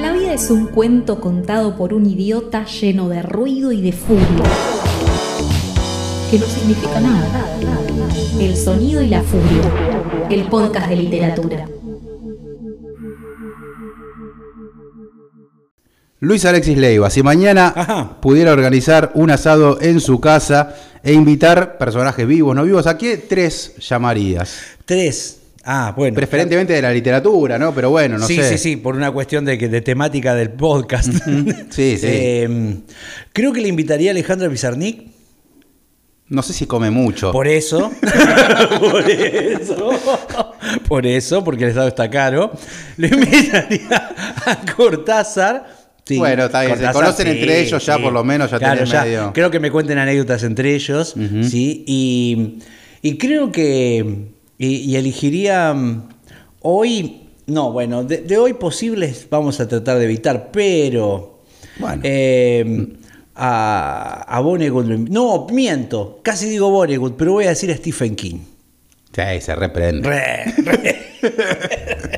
La vida es un cuento contado por un idiota lleno de ruido y de furia. Que no significa nada. El sonido y la furia. El podcast de literatura. Luis Alexis Leiva, si mañana Ajá. pudiera organizar un asado en su casa e invitar personajes vivos, no vivos, ¿a qué tres llamarías? Tres. Ah, bueno. Preferentemente de la literatura, ¿no? Pero bueno, no sí, sé. sí, sí, por una cuestión de, que- de temática del podcast. Sí, sí. Eh, creo que le invitaría a Alejandra Pizarnik. No sé si come mucho. Por eso. por eso. Por eso, porque el Estado está caro. Le invitaría a Cortázar. Sí, Bueno, está bien, se conocen entre ellos ya, por lo menos, ya Claro, tenés medio- Creo que me cuenten anécdotas entre ellos, ¿sí? Y, y creo que... Y, y elegiría mm, hoy... No, bueno, de, de hoy posibles vamos a tratar de evitar, pero... Bueno. eh, a, a Vonnegut... No, miento. Casi digo Vonnegut, pero voy a decir a Stephen King. Sí, se reprende. Re, re.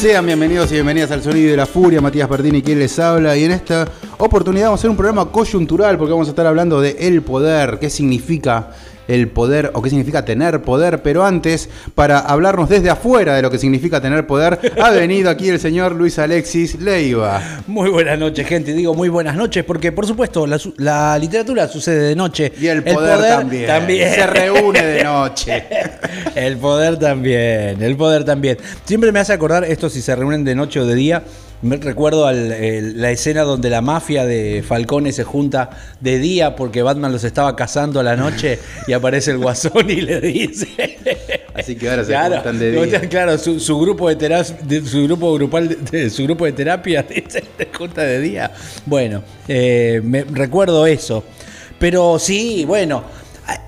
Sean bienvenidos y bienvenidas al Sonido de la Furia, Matías Pertini quien les habla y en esta oportunidad vamos a hacer un programa coyuntural porque vamos a estar hablando de el poder, qué significa el poder o qué significa tener poder, pero antes, para hablarnos desde afuera de lo que significa tener poder, ha venido aquí el señor Luis Alexis Leiva. Muy buenas noches, gente. Digo muy buenas noches porque, por supuesto, la, literatura sucede de noche. Y el poder, también. también. Se reúne de noche. El poder también, el poder también. Siempre me hace acordar esto si se reúnen de noche o de día. Me recuerdo al- el- la escena donde la mafia de Falcone se junta de día porque Batman los estaba cazando a la noche y aparece el guasón y le dice. Así que ahora se juntan de día. Claro, su, su grupo de, tera- de- su grupo grupal, de, su grupo de terapia dice, se junta de día. Bueno, eh, me recuerdo eso. Pero sí, bueno,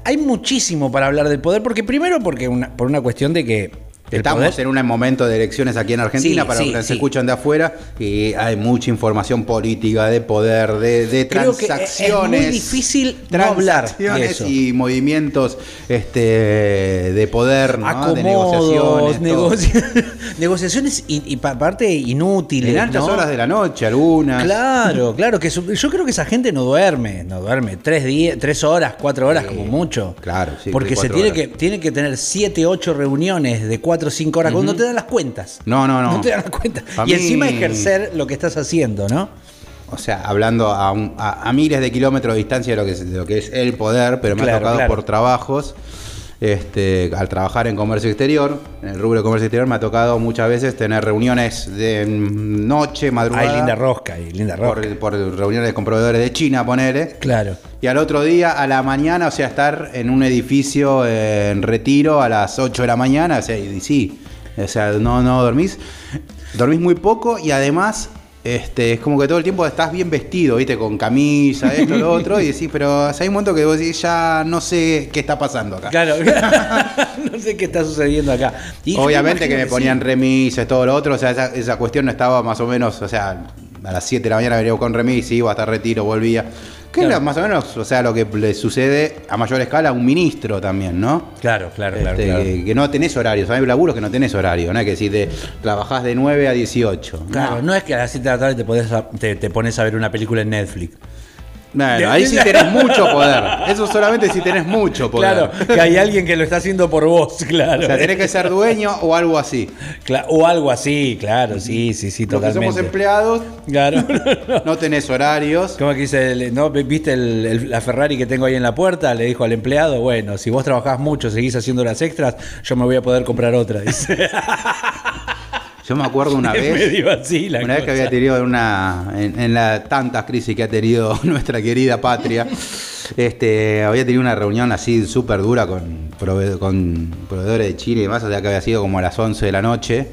hay, muchísimo para hablar del poder, porque primero porque una, por una cuestión de que Estamos poder- en un momento de elecciones aquí en Argentina, Sí, para sí, los que se escuchan de afuera, y hay mucha información política, de poder, de, de Creo que es- transacciones. es muy difícil no hablar de eso. y movimientos este, de poder, ¿no? de negociaciones. negoci- negociaciones y, y pa- aparte inútiles. En altas ¿no? horas de la noche, algunas. Claro, claro, que su- yo creo que esa gente no duerme, no duerme tres días, tres horas, cuatro horas como mucho. claro, sí, Porque se tiene horas. que, tiene que tener siete, ocho reuniones de cuatro o cinco horas, cuando no te dan las cuentas. No, no, no. No te dan las cuentas. Pa' y mí- encima ejercer lo que estás haciendo, ¿no? O sea, hablando a, un- a- a miles de kilómetros de distancia de lo que es, de lo que es el poder, pero me ha tocado claro. por trabajos. Este, al trabajar en comercio exterior, en el rubro de comercio exterior, me ha tocado muchas veces tener reuniones de noche, madrugada. Hay linda rosca, hay linda rosca. por, por reuniones con proveedores de China, ponele. Claro. Y al otro día, a la mañana, o sea, estar en un edificio en retiro a las 8 de la mañana, o sea, y sí, o sea, no, no dormís. Dormís muy poco y además, este, es como que todo el tiempo estás bien vestido, ¿viste? Con camisa, esto, lo otro, y decís, pero hay un momento que vos decís, ya no sé qué está pasando acá. Claro. no sé qué está sucediendo acá. Y Obviamente que me ponían sí. remises, todo lo otro, o sea, esa, esa cuestión no estaba más o menos, o sea, a las 7 de la mañana venía con remis, iba hasta retiro, volvía. Que Claro. era más o menos, o sea, lo que le sucede a mayor escala a un ministro también, ¿no? Claro, claro, claro. Este, claro. Que, que no tenés horario, o sea, hay laburos que no tenés horario, ¿no? Es que si te trabajás de 9 a 18. Claro, no. no es que a las 7 de la tarde te, podés te, te pones a ver una película en Netflix. Bueno, ahí sí tenés mucho poder. Eso solamente si tenés mucho poder. Claro, que hay alguien que lo está haciendo por vos, claro. O sea, tenés que ser dueño o algo así. Cla- o algo así, claro, sí, sí, sí, Los que totalmente. somos empleados, Claro. no tenés horarios. ¿Cómo que dice? ¿No viste el- el- la Ferrari que tengo ahí en la puerta? Le dijo al empleado, bueno, si vos trabajás mucho, seguís haciendo las extras, yo me voy a poder comprar otra. Dice. Yo me acuerdo una vez. medio así la Una vez que había tenido una. En, en las tantas crisis que ha tenido nuestra querida patria, este, había tenido una reunión así súper dura con, prove- con proveedores de Chile y demás, o sea que había sido como a las 11 de la noche.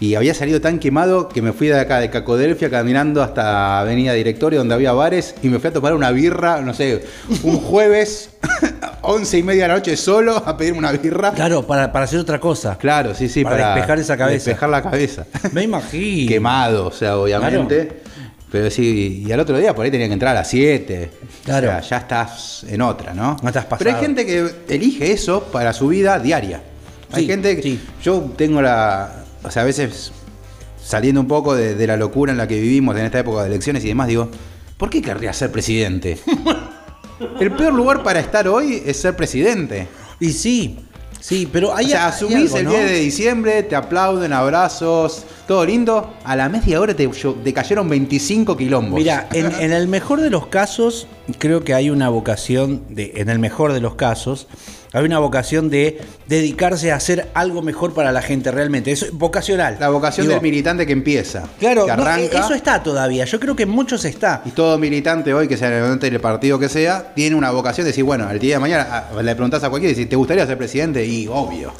Y había salido tan quemado que me fui de acá, de Cacodelfia, caminando hasta Avenida Directorio, donde había bares, y me fui a tomar una birra, no sé, un jueves 11 y media de la noche solo a pedirme una birra. Claro, para, para hacer otra cosa. Claro, sí, sí, Para despejar esa cabeza. Despejar la cabeza. Me imagino. Quemado, o sea, obviamente. Pero sí, y al otro día por ahí tenía que entrar a las 7. Claro. O sea, ya estás en otra, ¿no? No estás Pero hay pasado. gente que elige eso para su vida diaria. Hay Sí, gente que. sí. Yo tengo la. O sea, a veces saliendo un poco de, de la locura en la que vivimos en esta época de elecciones y demás, digo, ¿por qué querría ser presidente? El peor lugar para estar hoy es ser presidente. Y sí, sí, pero hay o sea, hay asumís el ¿no? 10 de diciembre, te aplauden, abrazos, todo lindo. A la media hora te, te cayeron 25 quilombos. Mira, en, en el mejor de los casos, creo que hay una vocación, de, en el mejor de los casos, hay una vocación de dedicarse a hacer algo mejor para la gente realmente. Es vocacional. La vocación Digo, del militante que empieza. Claro, que no, arranca. eso está todavía. Yo creo que en muchos está. Y todo militante hoy, que sea del partido que sea, tiene una vocación de decir, bueno, el día de mañana le preguntás a cualquiera y ¿te gustaría ser presidente? Y obvio.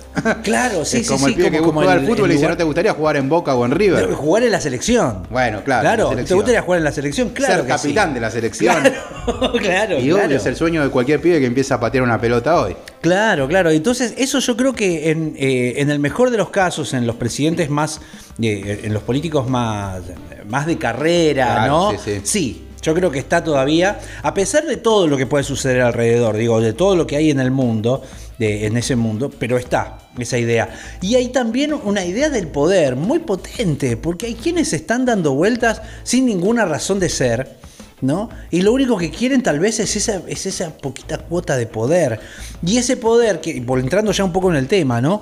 Claro, sí, es sí, como sí. el pibe que como juega el- al fútbol el y dice, ¿no te gustaría jugar en Boca o en River? de Jugar en la selección. Bueno, claro, Claro, ¿te gustaría jugar en la selección? Claro. ser que capitán sí. de la selección. Claro, claro. Y obvio claro. es el sueño de cualquier pibe que empieza a patear una pelota hoy. Claro, claro. Entonces, eso yo creo que en, eh, en el mejor de los casos, en los presidentes más, eh, en los políticos más, más de carrera, Claro, ¿no? sí, sí. yo creo que está todavía, a pesar de todo lo que puede suceder alrededor, digo, de todo lo que hay en el mundo, de- en ese mundo, pero está esa idea. Y hay también una idea del poder muy potente, porque hay quienes están dando vueltas sin ninguna razón de ser. ¿No? Y lo único que quieren tal vez es esa, es esa poquita cuota de poder. Y ese poder, que entrando ya un poco en el tema, ¿no?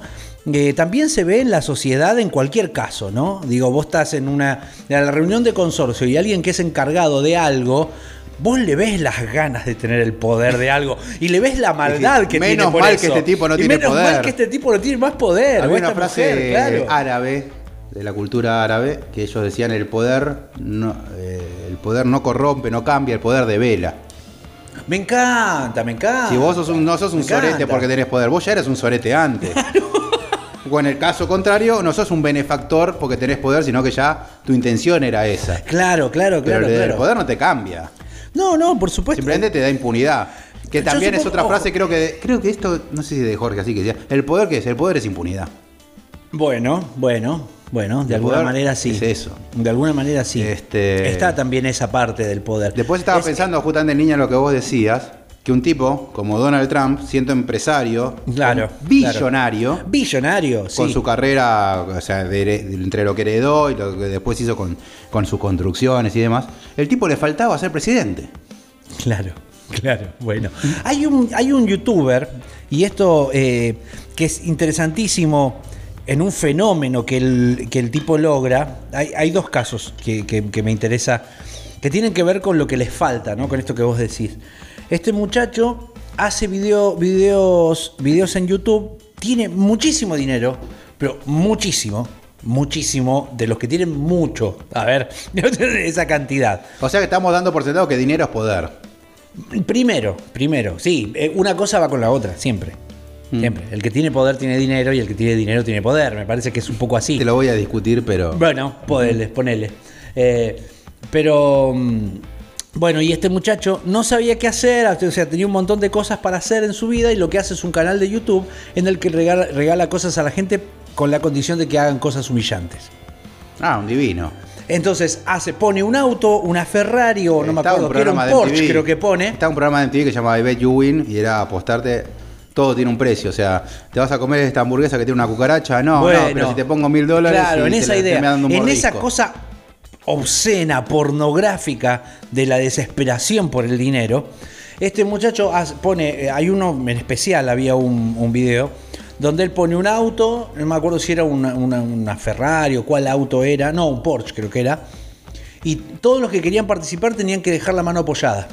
Eh, también se ve en la sociedad en cualquier caso, ¿no? Digo, vos estás en una en la reunión de consorcio y alguien que es encargado de algo, vos le ves las ganas de tener el poder de algo y le ves la maldad que Menos tiene por mal eso. que este tipo no Y tiene menos poder. mal que este tipo no tiene más poder. Había una frase mujer, claro. árabe, de la cultura árabe, que ellos decían el poder no, eh, el poder no corrompe, no cambia, el poder de vela. Me encanta, me encanta. si vos sos un, no sos un Me sorete encanta. porque tenés poder, vos ya eres un sorete antes. O en el caso contrario, no sos un benefactor porque tenés poder, sino que ya tu intención era esa. Claro, claro, Pero claro. el, claro. el poder no te cambia. No, no, por supuesto. Simplemente te da impunidad. Que también es otra frase, creo que de- creo que esto, no sé si de Jorge así que decía, el poder que es, el poder es impunidad. Bueno, bueno, bueno, de El alguna manera sí. es eso. De alguna manera sí. Este- Está también esa parte del poder. Después estaba Es- pensando justamente, niña, lo que vos decías, que un tipo como Donald Trump, siendo empresario, Claro. billonario, claro. Billonario, sí. con su carrera, o sea, de here- de- entre lo que heredó y lo que después hizo con, con sus construcciones y demás, el tipo le faltaba ser presidente. Claro, claro, bueno. Hay un, hay un youtuber, y esto eh, que es interesantísimo en un fenómeno que el, que el tipo logra. Hay, hay dos casos que, que- que me interesa, que tienen que ver con lo que les falta, ¿no? Con esto que vos decís. Este muchacho hace video, videos, videos en YouTube, tiene muchísimo dinero, pero muchísimo. Muchísimo de los que tienen mucho. A ver, esa cantidad. O sea que estamos dando por sentado que dinero es poder. Primero, primero, sí, eh, una cosa va con la otra, siempre. Mm. Siempre. El que tiene poder tiene dinero y el que tiene dinero tiene poder. Me parece que es un poco así. Te lo voy a discutir, pero... Bueno, ponele, ponele. Eh, pero, mm, bueno, y este muchacho no sabía qué hacer, o sea, tenía un montón de cosas para hacer en su vida y lo que hace es un canal de YouTube en el que regala, regala cosas a la gente con la condición de que hagan cosas humillantes. Ah, un divino. Entonces hace, pone un auto, una Ferrari o no me acuerdo, que era un Porsche, MTV. creo que pone. Estaba un programa de MTV que se llamaba I Bet You Win y era apostarte. Todo tiene un precio, o sea, te vas a comer esta hamburguesa que tiene una cucaracha, no, no, pero si te pongo mil dólares, Claro, en esa la- idea, en esa cosa obscena, pornográfica de la desesperación por el dinero, este muchacho pone, eh, hay uno en especial, había un, un video, donde él pone un auto, no me acuerdo si era una, una- una Ferrari o cuál auto era, no, un Porsche creo que era, y todos los que querían participar tenían que dejar la mano apoyada.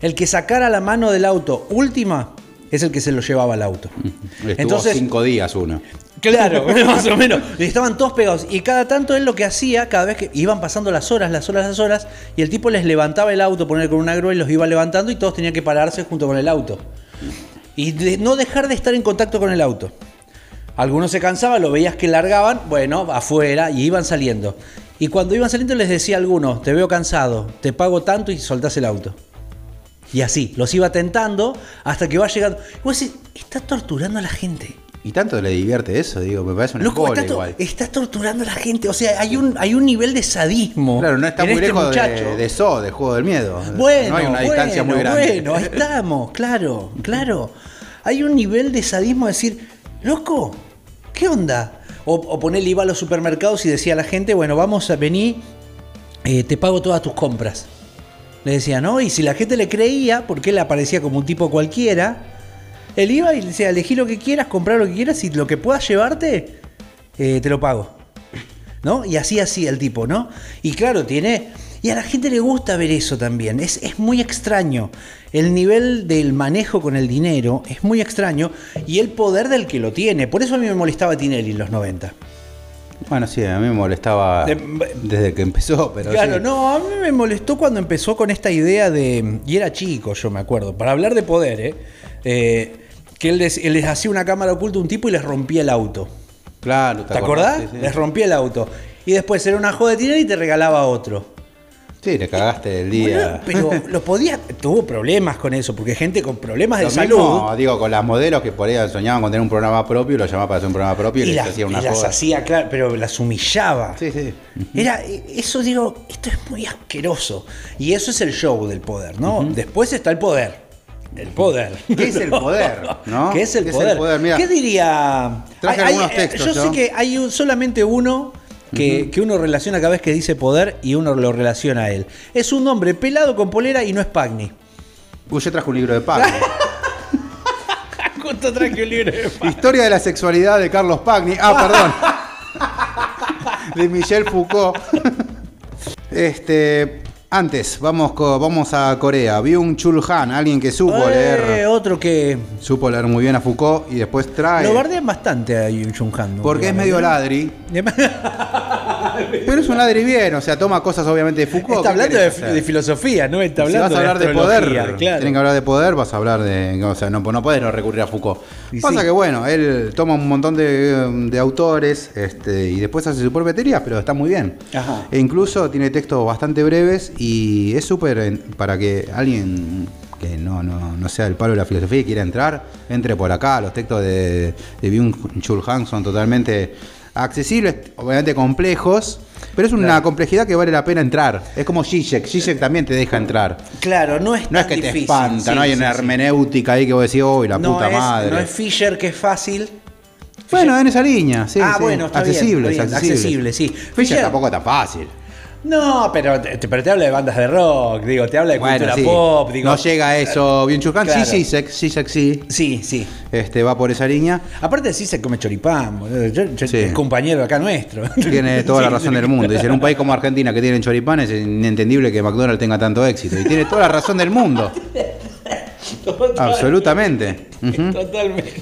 El que sacara la mano del auto última es el que se lo llevaba al auto. Estuvo Entonces, cinco días uno. Claro, más o menos. Y estaban todos pegados. Y cada tanto él lo que hacía, cada vez que iban pasando las horas, las horas, las horas, y el tipo les levantaba el auto, poner con una grúa y los iba levantando y todos tenían que pararse junto con el auto. Y de- no dejar de estar en contacto con el auto. Algunos se cansaban, lo veías que largaban, bueno, afuera, y iban saliendo. Y cuando iban saliendo les decía a algunos, te veo cansado, te pago tanto y soltás el auto. Y así, los iba tentando hasta que va llegando. Y vos decís, está torturando a la gente. Y tanto le divierte eso, digo, me parece una Loco, está, igual. está torturando a la gente. O sea, hay un, hay un nivel de sadismo. Claro, no está muy este lejos muchacho. de, de eso, de Juego del Miedo. Bueno, no hay una bueno, distancia muy grande. Bueno, ahí estamos, claro, claro. Hay un nivel de sadismo de decir, loco, ¿qué onda? O, o ponerle iba a los supermercados y decía a la gente, bueno, vamos a venir, eh, te pago todas tus compras. Le decía, ¿no? Y si la gente le creía, porque él aparecía como un tipo cualquiera, él iba y le decía, elegí lo que quieras, comprar lo que quieras y lo que puedas llevarte, eh, te lo pago. ¿no? Y así así el tipo, ¿no? Y claro, tiene... Y a la gente le gusta ver eso también. Es, es muy extraño. El nivel del manejo con el dinero es muy extraño y el poder del que lo tiene. Por eso a mí me molestaba Tinelli en los 90. Bueno, sí, a mí me molestaba De- desde que empezó, pero claro, sí. no, a mí me molestó cuando empezó con esta idea de. Y era chico, yo me acuerdo, para hablar de poder, ¿eh? Eh, que él les, él les hacía una cámara oculta a un tipo y les rompía el auto. Claro, ¿Te, acordás? Sí, sí. Les rompía el auto. Y después era una joda de Tinelli y te regalaba otro. Sí, le cagaste el día. Pero lo podía. Tuvo problemas con eso, porque gente con problemas de Lo salud. mismo, digo, con las modelos que por ahí soñaban con tener un programa propio y lo llamaban para hacer un programa propio y, y les las, hacía y una las joda. hacía, claro, pero las humillaba. Sí, sí. Era, eso digo, esto es muy asqueroso. Y eso es el show del poder, ¿no? Después está el poder. El poder. ¿Qué es el poder, no? ¿Qué es el ¿Qué es el poder? Mira, ¿Qué diría? traje Hay- algunos eh, textos, Yo sé que hay un- solamente uno que, que uno relaciona cada vez que dice poder y uno lo relaciona a él. Es un hombre pelado con polera y no es Pagni. Uy, yo traje un libro de Pagni. Justo traje un libro de Pagni. Historia de la sexualidad de Carlos Pagni. Ah, perdón. de Michel Foucault. Este. Antes, vamos, vamos a Corea. Byung Chul Han, alguien que supo Eh, leer. otro que Supo leer muy bien a Foucault y después trae. lo bardean bastante a Yun Chung Han. ¿no? porque es medio ladri. Pero es un ladri bien, o sea, toma cosas obviamente de Foucault. Está ¿qué hablando de, filosofía, ¿no? Está si hablando vas a hablar de, poder, claro. tienen que hablar de poder, vas a hablar de. O sea, no, no puedes no recurrir a Foucault. Y Pasa sí. que, bueno, él toma un montón de, de autores este, y después hace su propia teoría, pero está muy bien. Ajá. E incluso tiene textos bastante breves y es súper para que alguien que no, no, no sea el palo de la filosofía y quiera entrar, entre por acá. Los textos de, de Byung Chul Han son totalmente accesibles, obviamente complejos. Pero es una Claro. complejidad que vale la pena entrar. Es como Zizek. Zizek también te deja entrar. Claro, no es No es tan que te espanta, sí, no hay sí, una sí. hermenéutica ahí que vos decís, uy, la No puta es, madre. No es Fisher que es fácil. bueno, en esa línea, sí. ah, bueno, está bien, accesible, está bien, accesible, sí. Fisher tampoco es tan fácil. No, pero te, pero te habla de bandas de rock, digo, te habla de Bueno, cultura sí. pop, digo. no llega a eso bien Churcan. Claro. Sí, Zizek, Zizek sí. Sí, sí. Este, va por esa línea. Aparte sí se come choripán. Yo- yo- Sí. compañero acá nuestro. Tiene toda la Sí, razón sí. del mundo. Dice, en un país como Argentina que tienen choripanes es inentendible que McDonald's tenga tanto éxito. Y tiene toda la razón del mundo. Absolutamente. Totalmente.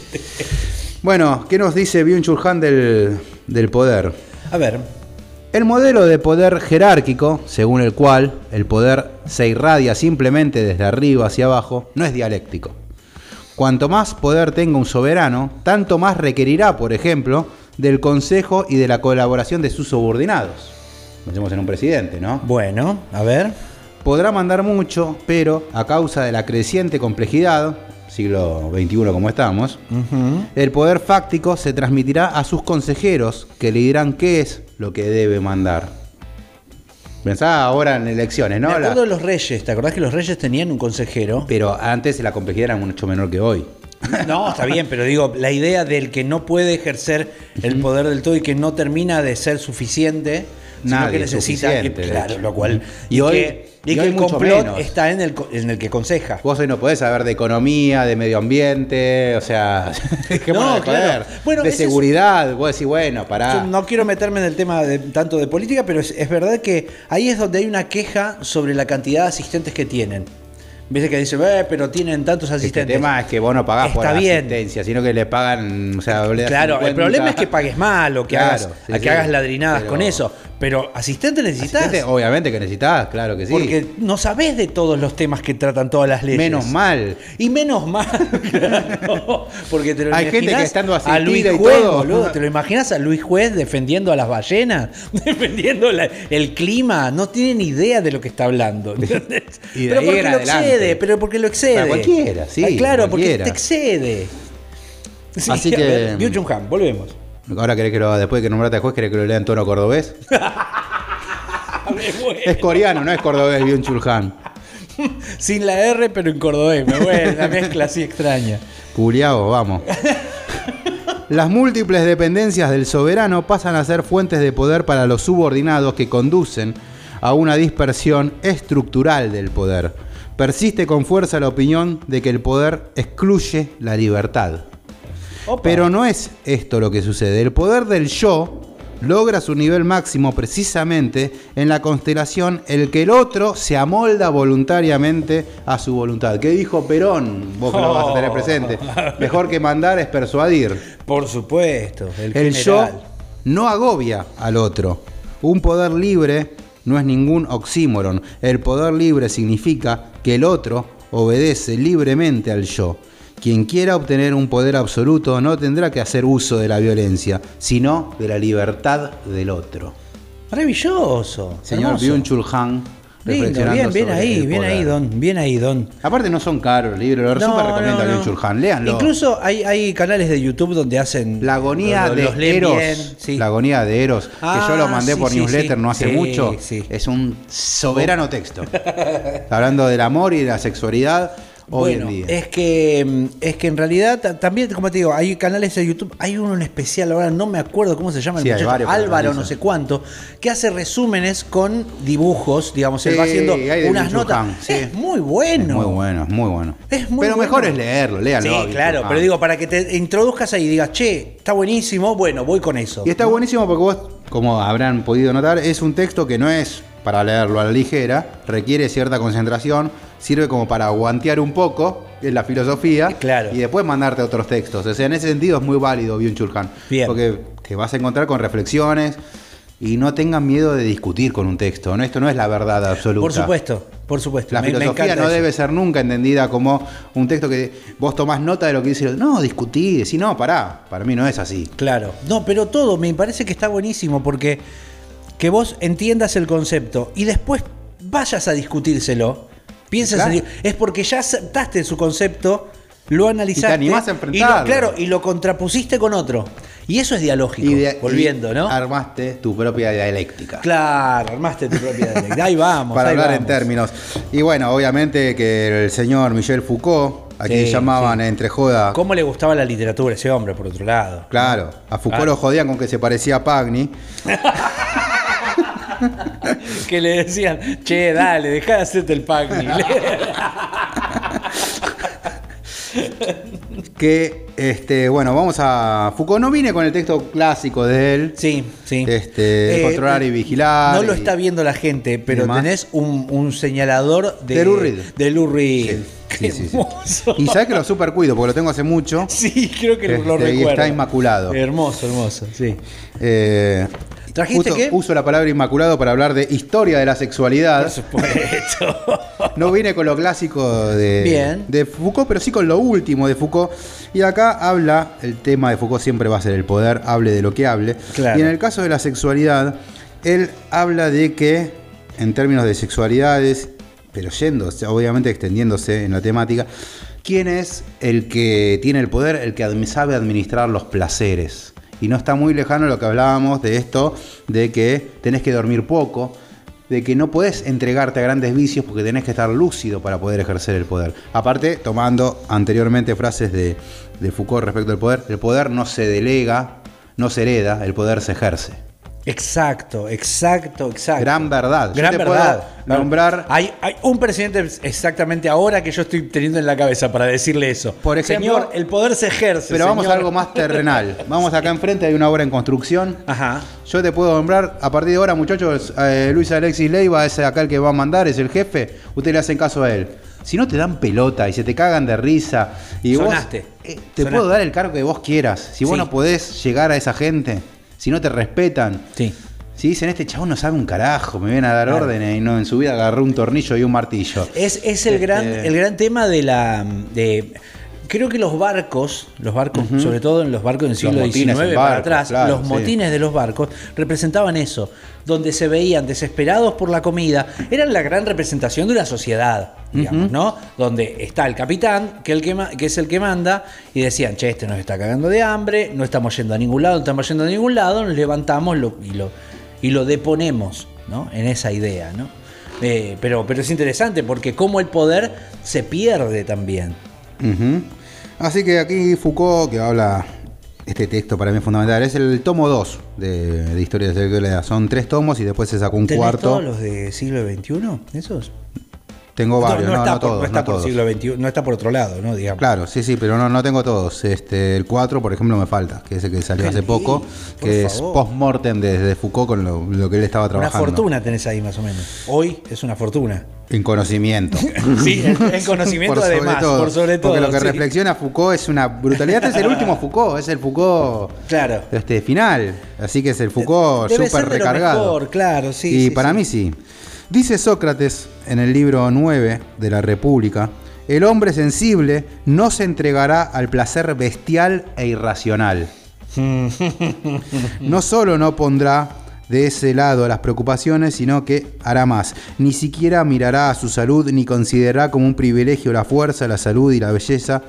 Bueno, ¿qué nos dice Byung Chul Han del, del poder? A ver, El modelo de poder jerárquico, según el cual el poder se irradia simplemente desde arriba hacia abajo, no es dialéctico. Cuanto más poder tenga un soberano, tanto más requerirá, por ejemplo, del consejo y de la colaboración de sus subordinados. Pensemos en un presidente, ¿no? bueno, a ver. Podrá mandar mucho, pero a causa de la creciente complejidad, siglo XXI como estamos, el poder fáctico se transmitirá a sus consejeros que le dirán qué es lo que debe mandar. Pensá ahora en elecciones, ¿no? Me acuerdo de los reyes, ¿te acordás que los reyes tenían un consejero? pero antes la complejidad era mucho menor que hoy. No, está bien, pero digo, la idea del que no puede ejercer el poder del todo y que no termina de ser suficiente, sino Nadie que necesita, suficiente, que- de claro, lo cual Y y, hoy- que, y y que el complot menos. está en el, en el que aconseja. Vos hoy no podés saber de economía, de medio ambiente, o sea, dejémonos No, de claro. Bueno, de es- seguridad. Vos decís, bueno, pará. Yo no quiero meterme en el tema de, tanto de política, pero es, es verdad que ahí es donde hay una queja sobre la cantidad de asistentes que tienen. Viste que dicen, eh, pero tienen tantos Este asistentes. tema es que vos no pagás por Está la bien. asistencia, sino que le pagan, o sea, Claro, el 50. problema es que pagues mal o que, Claro, hagas, sí, a que sí. hagas ladrinadas Pero- con eso. Pero asistente necesitas. Asistente, obviamente que necesitas, claro que sí. Porque no sabés de todos los temas que tratan todas las leyes. Menos mal. Y menos mal, claro, porque te lo Hay gente que estando a Luis y Juez, todo. boludo, ¿te lo imaginas a Luis Juez defendiendo a las ballenas? defendiendo la- el clima, no tiene ni idea de lo que está hablando. Y de Pero ahí porque lo adelante. excede, pero porque lo excede. Para cualquiera, sí, Ah, claro, cualquiera. porque te excede. Sí, Así que- ver, Byung Chun Han, volvemos. Ahora querés que lo, después de que nombraste a juez, querés que lo lea en tono cordobés. Es coreano, no es cordobés, Byung Chul Han. Sin la R, pero en cordobés. Me voy una mezcla así extraña. Culiao, vamos. Las múltiples dependencias del soberano pasan a ser fuentes de poder para los subordinados que conducen a una dispersión estructural del poder. Persiste con fuerza la opinión de que el poder excluye la libertad. Opa. Pero no es esto lo que sucede. El poder del yo logra su nivel máximo precisamente en la constelación el que el otro se amolda voluntariamente a su voluntad. ¿Qué dijo Perón? Vos que lo vas a tener presente. Mejor que mandar es persuadir. Por supuesto. El, El yo no agobia al otro. Un poder libre no es ningún oxímoron. El poder libre significa que el otro obedece libremente al yo. Quien quiera obtener un poder absoluto no tendrá que hacer uso de la violencia, sino de la libertad del otro. Maravilloso. Señor. Byung Chul Han. Lindo, bien, bien ahí, bien ahí, Don. Bien ahí, Don. Aparte no son caros los libros, lo No, súper recomiendo no, no. Chul Han. Léanlo. Incluso hay, hay canales de YouTube donde hacen. La agonía los- de los Eros, bien, sí. la agonía de Eros, que Ah, yo lo mandé sí, por sí, newsletter no hace mucho, es un soberano texto. Hablando del amor y de la sexualidad hoy bueno, en día. es que mm, es que en realidad ta- también, como te digo, hay canales de YouTube, hay uno en especial, ahora no me acuerdo cómo se llama el Sí, muchacho, Álvaro, no sé cuánto, que hace resúmenes con dibujos, digamos, él va haciendo unas notas. Sí. Es muy bueno. Es muy bueno, es muy bueno. Es muy pero bueno. mejor es leerlo, léanlo. Sí, claro, pero digo, para que te introduzcas ahí y digas, che, está buenísimo, bueno, voy con eso. Y está buenísimo porque vos, como habrán podido notar, es un texto que no es para leerlo a la ligera, requiere cierta concentración, sirve como para guantear un poco en la filosofía Claro. y después mandarte otros textos. O sea, en ese sentido es muy válido Byung Chul Han. Bien. Porque te vas a encontrar con reflexiones y no tengan miedo de discutir con un texto. ¿no? Esto no es la verdad absoluta. Por supuesto, por supuesto. La Me- filosofía no eso. debe ser nunca entendida como un texto que vos tomás nota de lo que dice el otro. No, discutí, decís, no, pará, para mí no es así. Claro. No, pero todo me parece que está buenísimo porque que vos entiendas el concepto y después vayas a discutírselo, piensas Claro. en- es porque ya aceptaste su concepto, lo analizaste animás a y lo, enfrentarlo. claro, y lo contrapusiste con otro. Y eso es dialógico. Y de- volviendo, y ¿no? Armaste tu propia dialéctica. Claro, armaste tu propia dialéctica. Ahí vamos. para ahí hablar en términos. Y bueno, obviamente que el señor Michel Foucault, a quien llamaban sí. entre joda. ¿Cómo le gustaba la literatura a ese hombre, por otro lado? Claro, a Foucault Ah. lo jodían con que se parecía a Pagni. Que le decían, che, dale, dejá de hacerte el pack. Que, este, bueno, vamos a. Foucault no vine con el texto clásico de él. Sí, sí. Eh, Este, controlar y vigilar No lo y- está viendo la gente, pero tenés un, un señalador de, De Lou Reed. De Lou Reed. Sí, Qué sí, sí, sí. hermoso. Y sabes que lo super cuido porque lo tengo hace mucho. Sí, creo que lo Este, y recuerdo. está inmaculado. Hermoso, hermoso, sí. Eh, ¿Trajiste uso, qué? uso la palabra inmaculado para hablar de historia de la sexualidad. Por supuesto. No vine con lo clásico de, Bien. de Foucault, pero sí con lo último de Foucault. Y acá habla, el tema de Foucault siempre va a ser el poder, hable de lo que hable. Claro. Y en el caso de la sexualidad, él habla de que, en términos de sexualidades, pero yéndose, obviamente extendiéndose en la temática, ¿quién es el que tiene el poder, el que sabe administrar los placeres? Y no está muy lejano lo que hablábamos de esto, de que tenés que dormir poco, de que no podés entregarte a grandes vicios porque tenés que estar lúcido para poder ejercer el poder. Aparte, tomando anteriormente frases de, de Foucault respecto al poder, el poder no se delega, no se hereda, el poder se ejerce. Exacto, exacto, exacto. Gran verdad. Yo Gran te verdad. puedo nombrar- Hay, hay un presidente exactamente ahora que yo estoy teniendo en la cabeza para decirle eso. Por ejemplo- Señor, el poder se ejerce. Pero vamos a algo más terrenal. Vamos acá enfrente, hay una obra en construcción. Ajá. Yo te puedo nombrar, a partir de ahora, muchachos, eh, Luis Alexis Leiva es acá el que va a mandar, es el jefe. Ustedes le hacen caso a él. Si no te dan pelota y se te cagan de risa y Sonaste. vos eh, te Sonaste. puedo dar el cargo que vos quieras. Si vos Sí. no podés llegar a esa gente, si no te respetan, Sí. si dicen este chabón no sabe un carajo, me viene a dar Claro. órdenes y no en su vida agarró un tornillo y un martillo. Es, es el, Este- gran, el gran tema de la. De, Creo que los barcos, los barcos, sobre todo en los barcos del siglo XIX para atrás, claro, los sí. motines de los barcos representaban eso, donde se veían desesperados por la comida, eran la gran representación de una sociedad, digamos, ¿no? Donde está el capitán, que, el que, ma- que es el que manda, y decían, che, este nos está cagando de hambre, no estamos yendo a ningún lado, no estamos yendo a ningún lado, nos levantamos lo- y, lo, y lo deponemos, ¿no? En esa idea, ¿no? Eh, pero, pero es interesante porque cómo el poder se pierde también. Ujú. Así que aquí Foucault, que habla, este texto para mí es fundamental, es el tomo 2 de, de Historia de la Sexualidad. Son tres tomos y después se sacó un ¿Tenés cuarto. todos los de siglo XXI? ¿Esos? Tengo varios, no, no, está, por, todos. no está por todos. siglo XXI, no está por otro lado, ¿no? Digamos. Claro, sí, sí, pero no, no tengo todos. Este, el 4, por ejemplo, me falta, que es el que salió Qué hace poco, lindo, que es post-mortem de, de Foucault con lo, lo que él estaba Una trabajando. fortuna tenés ahí más o menos. Hoy es una fortuna. En conocimiento. Sí, en, en conocimiento Por además, todo, por sobre todo. Porque lo que sí. reflexiona Foucault es una brutalidad. Este es el último Foucault, es el Foucault Claro. este, final. Así que es el Foucault súper recargado. mejor, claro, sí. y sí, para sí. mí sí. Dice Sócrates en el libro 9 de la República, el hombre sensible no se entregará al placer bestial e irracional. No solo no pondrá de ese lado las preocupaciones, sino que hará más. Ni siquiera mirará a su salud ni considerará como un privilegio la fuerza, la salud y la belleza,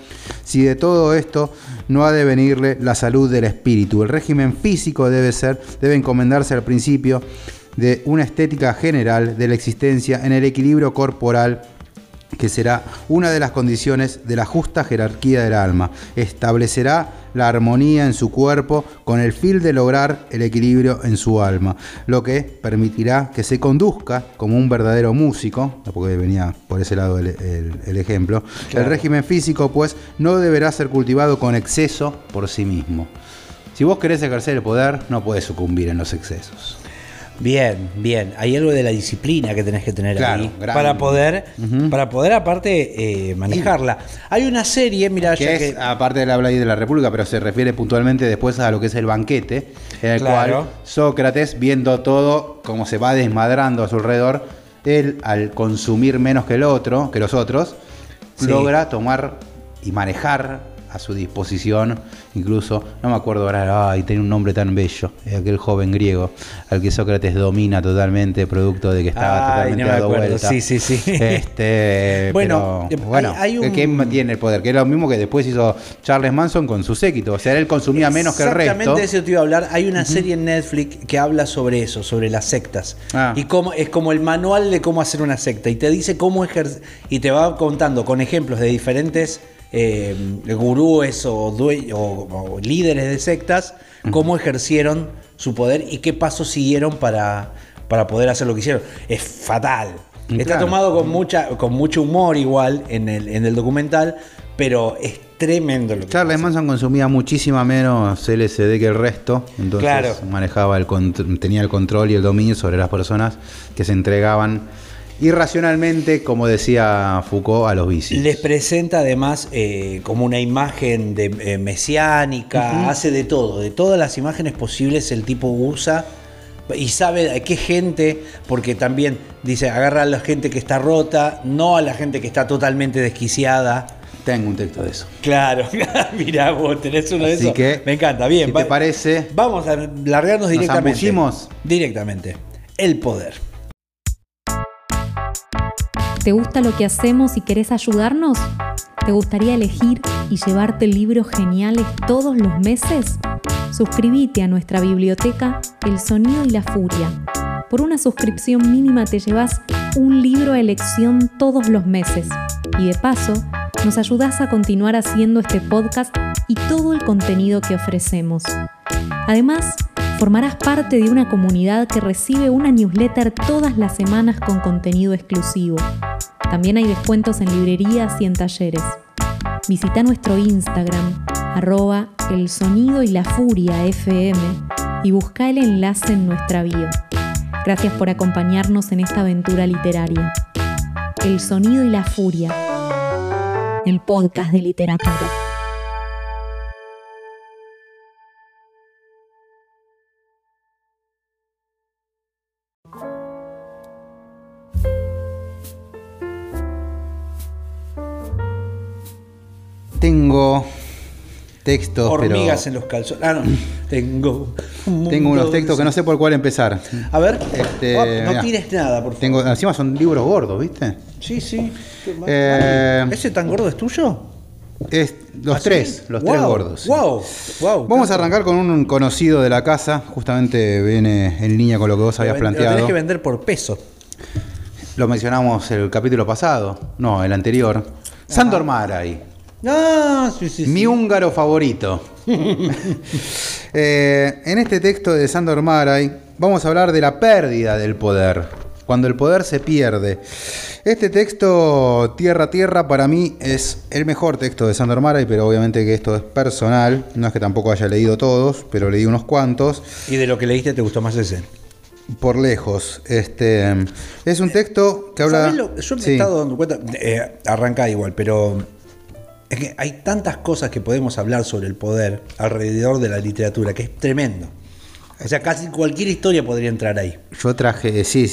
si de todo esto no ha de venirle la salud del espíritu. El régimen físico debe ser, debe encomendarse al principio de una estética general de la existencia en el equilibrio corporal que será una de las condiciones de la justa jerarquía del alma. Establecerá la armonía en su cuerpo con el fin de lograr el equilibrio en su alma, lo que permitirá que se conduzca como un verdadero músico, porque venía por ese lado el, el- el ejemplo. El régimen físico, pues, no deberá ser cultivado con exceso por sí mismo. Si vos querés ejercer el poder, no puedes sucumbir en los excesos. Bien, bien. Hay algo de la disciplina que tenés que tener Claro, ahí gran- para poder, para poder aparte eh, manejarla. Hay una serie, mira, que es, que aparte de habla ahí de la República, pero se refiere puntualmente después a lo que es el banquete, en el Claro. cual Sócrates, viendo todo como se va desmadrando a su alrededor, él, al consumir menos que el otro, que los otros, Sí. logra tomar y manejar a su disposición, incluso, no me acuerdo ahora, ay, tiene un nombre tan bello, eh, aquel joven griego, al que Sócrates domina totalmente, producto de que estaba Ay, totalmente no dado vuelta. Sí, sí, sí. Este, Bueno, pero, eh, bueno, hay- hay un- ¿quién tiene el poder? Que es lo mismo que después hizo Charles Manson con su séquito. O sea, él consumía menos que el resto. Exactamente eso te iba a hablar. Hay una serie en Netflix que habla sobre eso, sobre las sectas. Ah. Y cómo es como el manual de cómo hacer una secta. Y te dice cómo ejercer. Y te va contando con ejemplos de diferentes eh, gurúes o, due- o- o líderes de sectas, cómo ejercieron su poder y qué pasos siguieron para, para poder hacer lo que hicieron. Es fatal. Está tomado con, mucha, con mucho humor igual en el, en el documental, pero es tremendo lo que Charles pasa. Manson consumía muchísima menos LSD que el resto. Entonces Claro. manejaba el tenía el control y el dominio sobre las personas que se entregaban irracionalmente, como decía Foucault, a los vicios. Les presenta además eh, como una imagen de, eh, mesiánica, hace de todo, de todas las imágenes posibles el tipo usa y sabe a qué gente, porque también dice, agarra a la gente que está rota, no a la gente que está totalmente desquiciada. Tengo un texto de eso. Claro, mirá vos, tenés uno de Así esos. que, Me encanta, bien. si te parece, Vamos a largarnos ¿nos directamente. zambullimos? Directamente. El poder. ¿Te gusta lo que hacemos y querés ayudarnos? ¿Te gustaría elegir y llevarte libros geniales todos los meses? Suscríbete a nuestra biblioteca El Sonido y la Furia. Por una suscripción mínima te llevas un libro a elección todos los meses. Y de paso, nos ayudás a continuar haciendo este podcast y todo el contenido que ofrecemos. Además, formarás parte de una comunidad que recibe una newsletter todas las semanas con contenido exclusivo. También hay descuentos en librerías y en talleres. Visita nuestro Instagram, arroba el sonido y la furia FM, y busca el enlace en nuestra bio. Gracias por acompañarnos en esta aventura literaria. El sonido y la furia, el podcast de literatura. Tengo textos, Hormigas pero en los calzones. Ah, no. Tengo. un tengo unos textos que no sé por cuál empezar. A ver, Este, oh, no mirá. tires nada, por favor. Tengo, encima son libros gordos, ¿viste? Sí, sí. Eh, ¿Ese tan gordo es tuyo? Es, los ¿Ah, tres, los tres gordos. Wow, wow. Vamos a arrancar con un conocido de la casa. Justamente viene en línea con lo que vos habías Lo planteado. tenés que vender por peso. Lo mencionamos el capítulo pasado. No, el anterior. Sandor Maray. Ah, sí, sí. Mi sí. húngaro favorito. Eh, en este texto de Sandor Maray vamos a hablar de la pérdida del poder. Cuando el poder se pierde. Este texto, Tierra a Tierra, para mí es el mejor texto de Sandor Maray, pero obviamente que esto es personal. No es que tampoco haya leído todos, pero leí unos cuantos. Y de lo que leíste te gustó más ese. Por lejos. Este, es un texto que habla. ¿Sabés lo- Yo me Sí. he estado dando cuenta, eh, arranca igual, pero es que hay tantas cosas que podemos hablar sobre el poder alrededor de la literatura que es tremendo. O sea, casi cualquier historia podría entrar ahí. Yo traje, sí,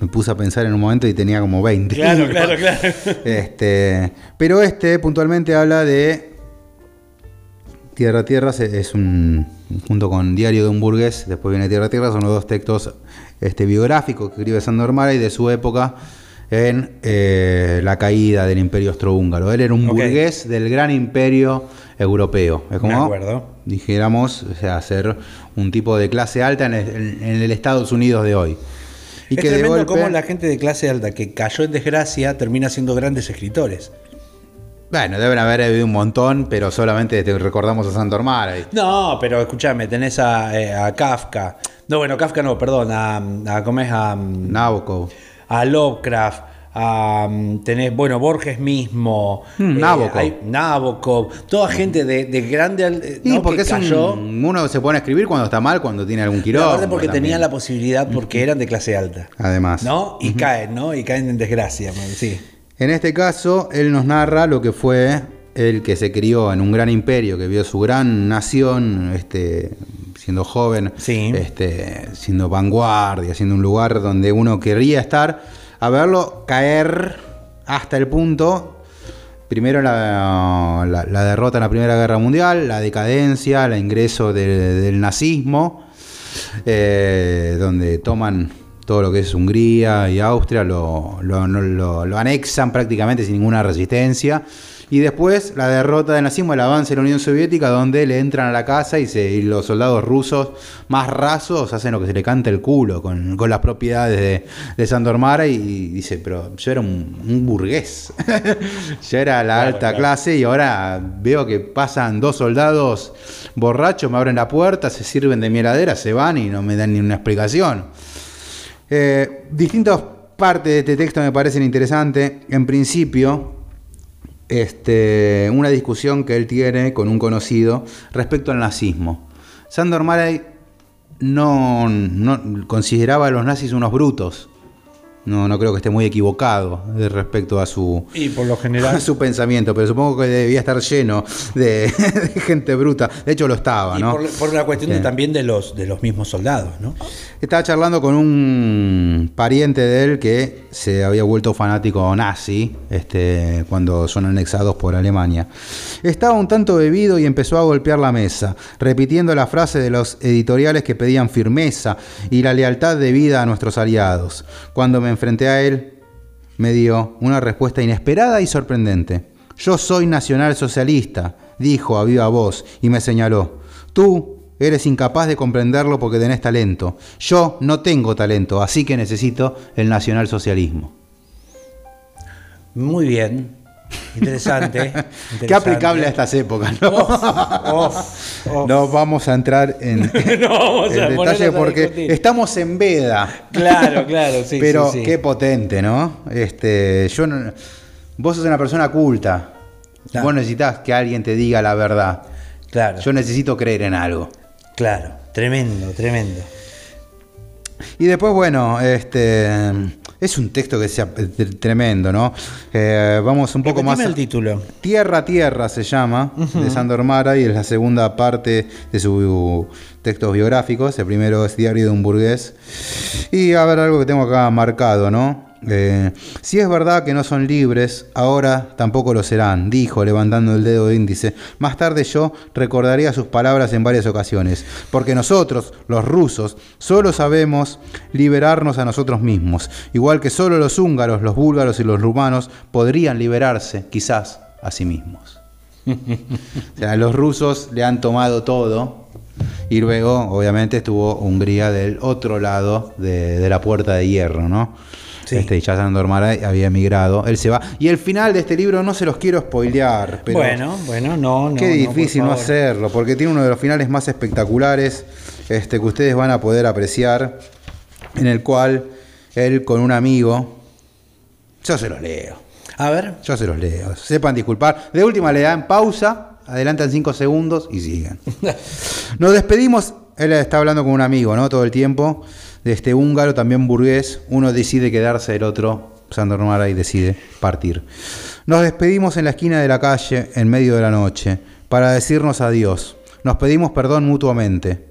me puse a pensar en un momento y tenía como 20. Claro, claro, claro. Este, pero este puntualmente habla de Tierra a Tierra, es un junto con Diario de un burgués, después viene Tierra a Tierra, son los dos textos este, biográficos que escribe Sandor Mara y de su época en eh, la caída del imperio austrohúngaro. Él era un burgués del gran imperio europeo. Es como, dijéramos, o sea, ser un tipo de clase alta en el, en el Estados Unidos de hoy. Y es que tremendo golpe- cómo la gente de clase alta que cayó en desgracia termina siendo grandes escritores. Bueno, deben haber habido un montón, pero solamente te recordamos a Sandor Mara. No, pero escúchame, tenés a, eh, a Kafka. No, bueno, Kafka no, perdón, a, a ¿cómo es? A, Nabokov. A Lovecraft, a, tenés, bueno, Borges mismo, eh, Hmm, Nabokov. hay- Nabokov, toda gente de, de grande al- eh, ¿no? porque que es cayó. un, uno se pone a escribir cuando está mal, cuando tiene algún quilombo. aparte porque también. tenían la posibilidad, porque eran de clase alta. Además. ¿No? Y caen, ¿no? Y caen en desgracia, man, sí. En este caso, él nos narra lo que fue el que se crió en un gran imperio, que vio su gran nación, este, siendo joven, Sí. este, siendo vanguardia, siendo un lugar donde uno querría estar, a verlo caer hasta el punto Primero la, la- la derrota en la Primera Guerra Mundial, la decadencia, el ingreso de- del nazismo, eh, donde toman todo lo que es Hungría y Austria, lo, lo- lo- lo anexan prácticamente sin ninguna resistencia. Y después la derrota del nazismo, el avance de la Unión Soviética, donde le entran a la casa y, se- y los soldados rusos más rasos hacen lo que se le canta el culo con, con las propiedades de, de Sandor Mara y, dice, pero yo era un, un burgués, yo era la alta claro. clase y ahora veo que pasan dos soldados borrachos, me abren la puerta, se sirven de mi heladera, se van y no me dan ni una explicación. Eh, distintas partes de este texto me parecen interesantes. En principio, este, una discusión que él tiene con un conocido respecto al nazismo. Sandor Maray no, no consideraba a los nazis unos brutos. No, no creo que esté muy equivocado respecto a su, Y por lo a general. su pensamiento, pero supongo que debía estar lleno de, de gente bruta. De hecho, lo estaba, y ¿no? por, por la cuestión de, también de los, de los mismos soldados, ¿no? Estaba charlando con un pariente de él que se había vuelto fanático nazi este, cuando son anexados por Alemania. Estaba un tanto bebido y empezó a golpear la mesa, repitiendo la frase de los editoriales que pedían firmeza y la lealtad debida a nuestros aliados. Cuando me enfrenté a él, me dio una respuesta inesperada y sorprendente. Yo soy nacionalsocialista, dijo a viva voz y me señaló. Tú eres incapaz de comprenderlo porque tenés talento. Yo no tengo talento, así que necesito el nacionalsocialismo. Muy bien. Interesante. Qué aplicable a estas épocas, ¿no? No vamos a entrar en, No vamos en detalle porque discutir. estamos en veda. Claro, claro, sí. Pero sí, sí. qué potente, ¿no? Este, yo no- vos sos una persona culta. Claro. Vos necesitas que alguien te diga la verdad. Claro, Yo necesito creer en algo. claro. Tremendo, tremendo. Y después, bueno, este es un texto que sea tremendo, ¿no? Eh, vamos un poco Repetime más. el título. Tierra a Tierra se llama, de Sandor Mara, y es la segunda parte de sus textos biográficos. El primero es Diario de un burgués. Y a ver algo que tengo acá marcado, ¿no? Eh, si es verdad que no son libres, ahora tampoco lo serán, dijo levantando el dedo índice. Más tarde yo recordaría sus palabras en varias ocasiones, porque nosotros, los rusos, solo sabemos liberarnos a nosotros mismos, igual que solo los húngaros, los búlgaros y los rumanos podrían liberarse, quizás, a sí mismos. o sea, los rusos le han tomado todo y luego, obviamente, estuvo Hungría del otro lado de, de la puerta de hierro, ¿no? Sí. Este, ya Sandor Mara había emigrado, él se va. Y el final de este libro no se los quiero spoilear, pero bueno, bueno, no, no. qué difícil no, hacerlo, porque tiene uno de los finales más espectaculares este, que ustedes van a poder apreciar, en el cual él con un amigo, yo se los leo, A ver, yo se los leo, sepan disculpar, de última le dan pausa, adelantan cinco segundos y siguen. Nos despedimos, él está hablando con un amigo, ¿no? Todo el tiempo, de este húngaro, también burgués, uno decide quedarse, el otro, Sandor Maray, decide partir. Nos despedimos en la esquina de la calle, en medio de la noche, para decirnos adiós. Nos pedimos perdón mutuamente,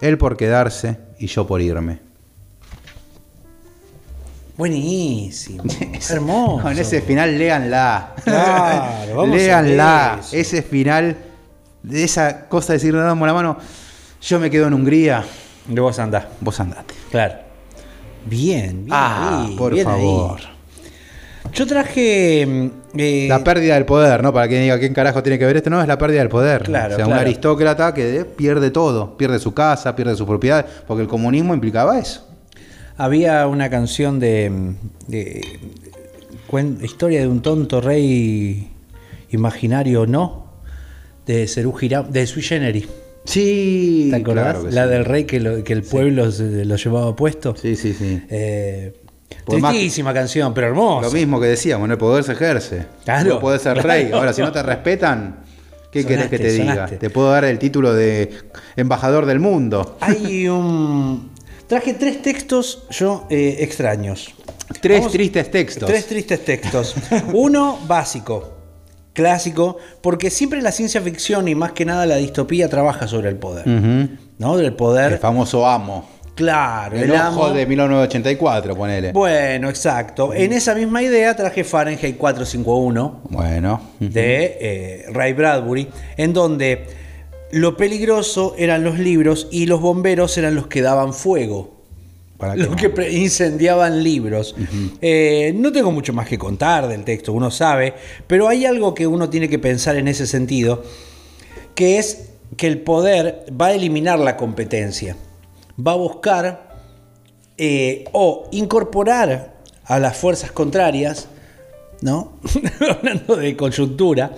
él por quedarse y yo por irme. buenísimo. Hermoso. Con ese final, léanla. Claro, vamos léanla. Ese final, de esa cosa de decir, damos la mano, yo me quedo en Hungría, De vos andás. vos andate. Claro. Bien, bien. Ah, ahí, por bien ahí. favor. Yo traje. mm, eh, La pérdida del poder, ¿no? Para quien diga quién carajo tiene que ver esto, no, es la pérdida del poder. Claro, o sea, un aristócrata que de- pierde todo, pierde su casa, pierde su propiedad, porque el comunismo implicaba eso. Había una canción de, de- cuen- historia de un tonto rey imaginario, ¿no? De Serú de Sui Generis. Sí, ¿Te acordás? claro la sí. del rey que, lo- que el pueblo se- lo llevaba puesto. Sí, sí, sí. Eh, más- tristísima canción, pero hermosa. Lo mismo que decíamos, el poder se ejerce. Claro, No podés ser claro. rey. Ahora, si no te respetan, ¿qué querés que te Sonaste, diga? sonaste. Te puedo dar el título de embajador del mundo. Hay un. Traje tres textos yo eh, extraños. Tres Vamos- tristes textos. Tres tristes textos. Uno básico, clásico, porque siempre la ciencia ficción y más que nada la distopía trabaja sobre el poder. ¿No? Del poder. El famoso amo. Claro, El, el ojo amo. de 1984, ponele. Bueno, exacto. En esa misma idea traje Fahrenheit 451 Bueno. de eh, Ray Bradbury, en donde lo peligroso eran los libros y los bomberos eran los que daban fuego. Para Los que incendiaban libros. Eh, no tengo mucho más que contar del texto, uno sabe, pero hay algo que uno tiene que pensar en ese sentido, que es que el poder va a eliminar la competencia, va a buscar eh, o incorporar a las fuerzas contrarias, ¿no? Hablando de coyuntura,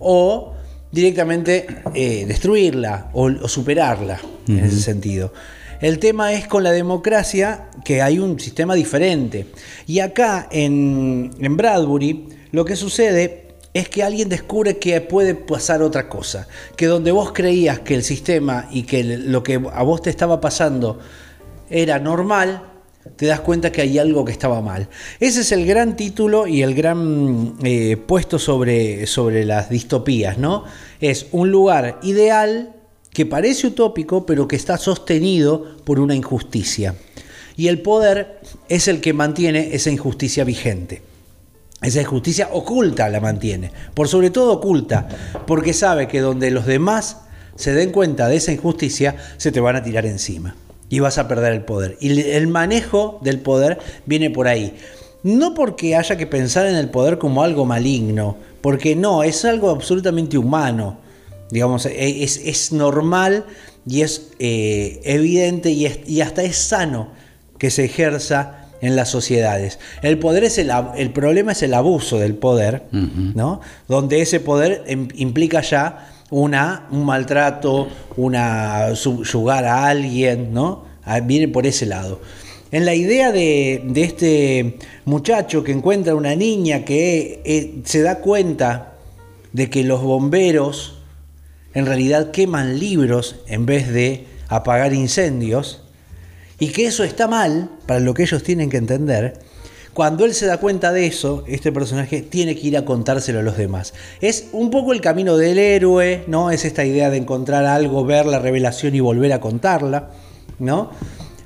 o directamente eh, destruirla o, o superarla en ese sentido. El tema es con la democracia que hay un sistema diferente. Y acá en, en Bradbury lo que sucede es que alguien descubre que puede pasar otra cosa. Que donde vos creías que el sistema y que lo que a vos te estaba pasando era normal, te das cuenta que hay algo que estaba mal. Ese es el gran título y el gran eh, puesto sobre, sobre las distopías, ¿no? Es un lugar ideal que parece utópico, pero que está sostenido por una injusticia. Y el poder es el que mantiene esa injusticia vigente. Esa injusticia oculta la mantiene, por sobre todo oculta, porque sabe que donde los demás se den cuenta de esa injusticia, se te van a tirar encima y vas a perder el poder. Y el manejo del poder viene por ahí. No porque haya que pensar en el poder como algo maligno, porque no, es algo absolutamente humano. Digamos, e, es, es normal y es eh, evidente y, es- y hasta es sano que se ejerza en las sociedades. El poder es el, el problema es el abuso del poder, ¿no? Donde ese poder im- implica ya una, un maltrato, una subyugar a alguien, ¿no? Ah, Viene por ese lado. En la idea de, de este muchacho que encuentra una niña que eh, se da cuenta de que los bomberos en realidad queman libros en vez de apagar incendios y que eso está mal para lo que ellos tienen que entender. Cuando él se da cuenta de eso, este personaje tiene que ir a contárselo a los demás. Es un poco el camino del héroe, ¿no? Es esta idea de encontrar algo, ver la revelación y volver a contarla, ¿no?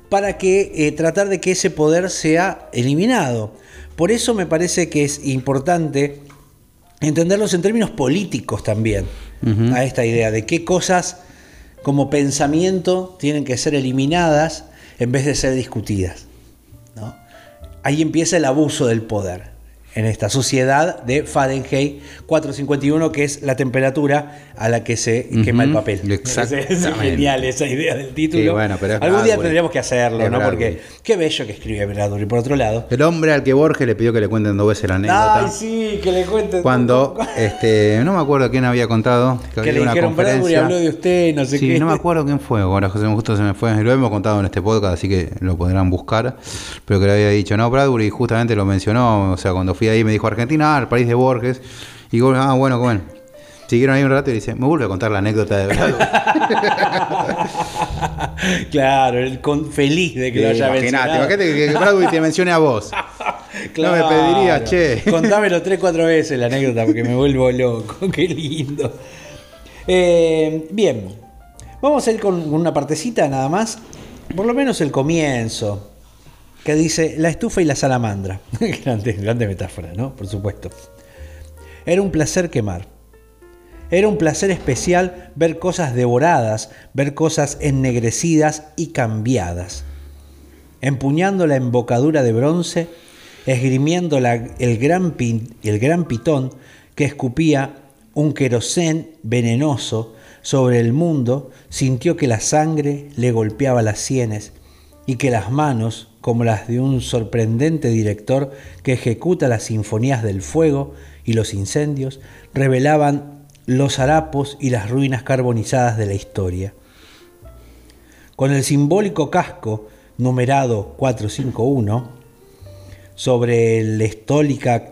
para que eh, tratar de que ese poder sea eliminado. Por eso me parece que es importante entenderlos en términos políticos también, a esta idea de qué cosas como pensamiento tienen que ser eliminadas en vez de ser discutidas. ¿no? Ahí empieza el abuso del poder en esta sociedad de Fahrenheit 451, que es la temperatura a la que se quema el papel. Exactamente. Es genial esa idea del título. Sí, bueno, pero Algún día Bradbury. tendríamos que hacerlo, Es ¿no? Bradbury. Porque qué bello que escribe Bradbury. Por otro lado. El hombre al que Borges le pidió que le cuenten dos veces la anécdota. Ay, sí, que le cuenten. Cuando, este, no me acuerdo quién había contado, que, que había le una dijeron Bradbury conferencia. habló de usted, no sé Sí, qué. no me acuerdo quién fue, ahora José justo se me fue, lo hemos contado en este podcast, así que lo podrán buscar, pero que le había dicho, no, Bradbury justamente lo mencionó, o sea, cuando fui ahí me dijo Argentina, ah, el país de Borges, y digo, ah, bueno, bueno. Siguieron ahí un rato y dice, me vuelve a contar la anécdota de Bradbury. claro, el con, feliz de que lo haya mencionado. imagínate que, que te mencione a vos. No me pediría, che. Contámelo tres, cuatro veces la anécdota porque me vuelvo loco. Qué lindo. Eh, bien, vamos a ir con una partecita nada más. Por lo menos el comienzo. Que dice la estufa y la salamandra. grande, grande metáfora, ¿no? Por supuesto. Era un placer quemar. Era un placer especial ver cosas devoradas, ver cosas ennegrecidas y cambiadas empuñando la embocadura de bronce, esgrimiendo el, gran el gran pitón que escupía un querosén venenoso sobre el mundo, sintió que la sangre le golpeaba las sienes y que las manos, como las de un sorprendente director que ejecuta las sinfonías del fuego y los incendios, revelaban los harapos y las ruinas carbonizadas de la historia. Con el simbólico casco numerado 451 sobre,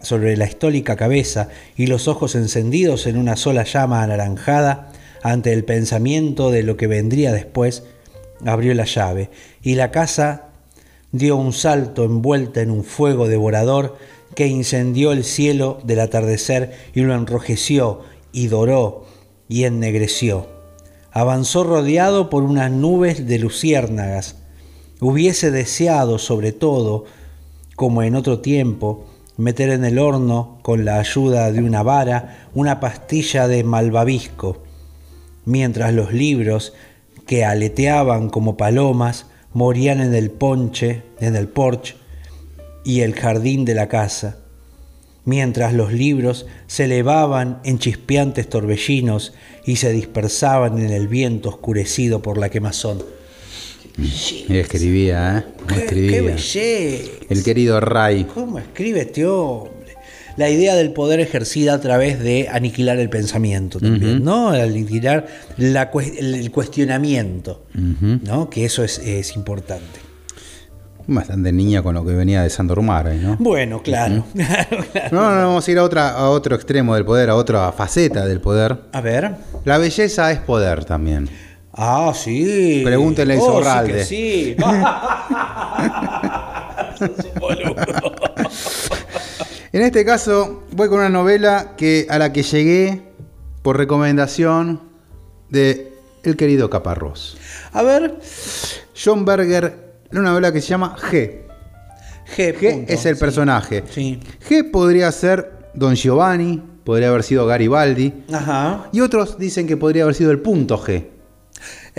sobre la estólica cabeza y los ojos encendidos en una sola llama anaranjada ante el pensamiento de lo que vendría después, abrió la llave y la casa dio un salto envuelta en un fuego devorador que incendió el cielo del atardecer y lo enrojeció y doró y ennegreció. Avanzó rodeado por unas nubes de luciérnagas. Hubiese deseado, sobre todo, como en otro tiempo, meter en el horno, con la ayuda de una vara, una pastilla de malvavisco, mientras los libros, que aleteaban como palomas, morían en el ponche, en el porche y el jardín de la casa, mientras los libros se elevaban en chispeantes torbellinos y se dispersaban en el viento oscurecido por la quemazón. Y escribía, ¿eh? ¡Qué, escribía. qué belleza! El querido Ray. ¿Cómo escribe este hombre? La idea del poder ejercida a través de aniquilar el pensamiento también, ¿no? Aniquilar la cues- el cuestionamiento, ¿no? Que eso es, es importante. Bastante niña con lo que venía de Sandor Mare, ¿no? Bueno, claro. claro. No, no, vamos a ir a, otra, a otro extremo del poder, a otra faceta del poder. A ver. La belleza es poder también. Ah, sí. Pregúntenle a oh, Isorralde. Sí, que sí. En este caso, voy con una novela que, a la que llegué por recomendación de el querido Caparrós. A ver. John Berger, una novela que se llama G. G. G punto. es el Sí. personaje. Sí. G podría ser Don Giovanni, podría haber sido Garibaldi. Ajá. Y otros dicen que podría haber sido el punto G.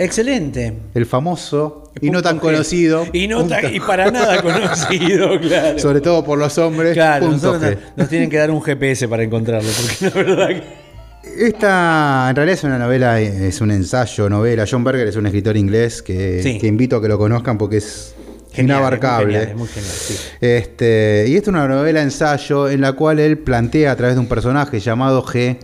Excelente. El famoso y no tan conocido. Y, no tan- y para nada conocido, claro. Sobre todo por los hombres. Claro, nosotros nos, nos tienen que dar un GPS para encontrarlo, porque la verdad que... Esta en realidad es una novela, es un ensayo, novela. John Berger es un escritor inglés que, Sí. que invito a que lo conozcan porque es Genial, inabarcable. Es muy genial, es muy genial, sí. Este, y esta es una novela ensayo en la cual él plantea a través de un personaje llamado G,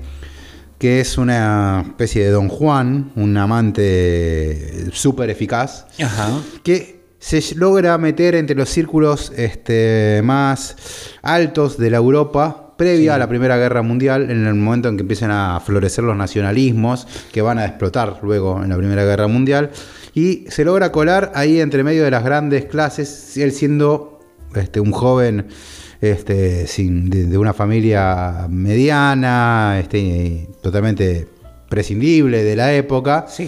que es una especie de Don Juan, un amante súper eficaz, Ajá. que se logra meter entre los círculos este, más altos de la Europa previa a la Primera Guerra Mundial, en el momento en que empiezan a florecer los nacionalismos que van a explotar luego en la Primera Guerra Mundial, y se logra colar ahí entre medio de las grandes clases, él siendo este, un joven este, sin, de, de una familia mediana, este, totalmente prescindible de la época, Sí.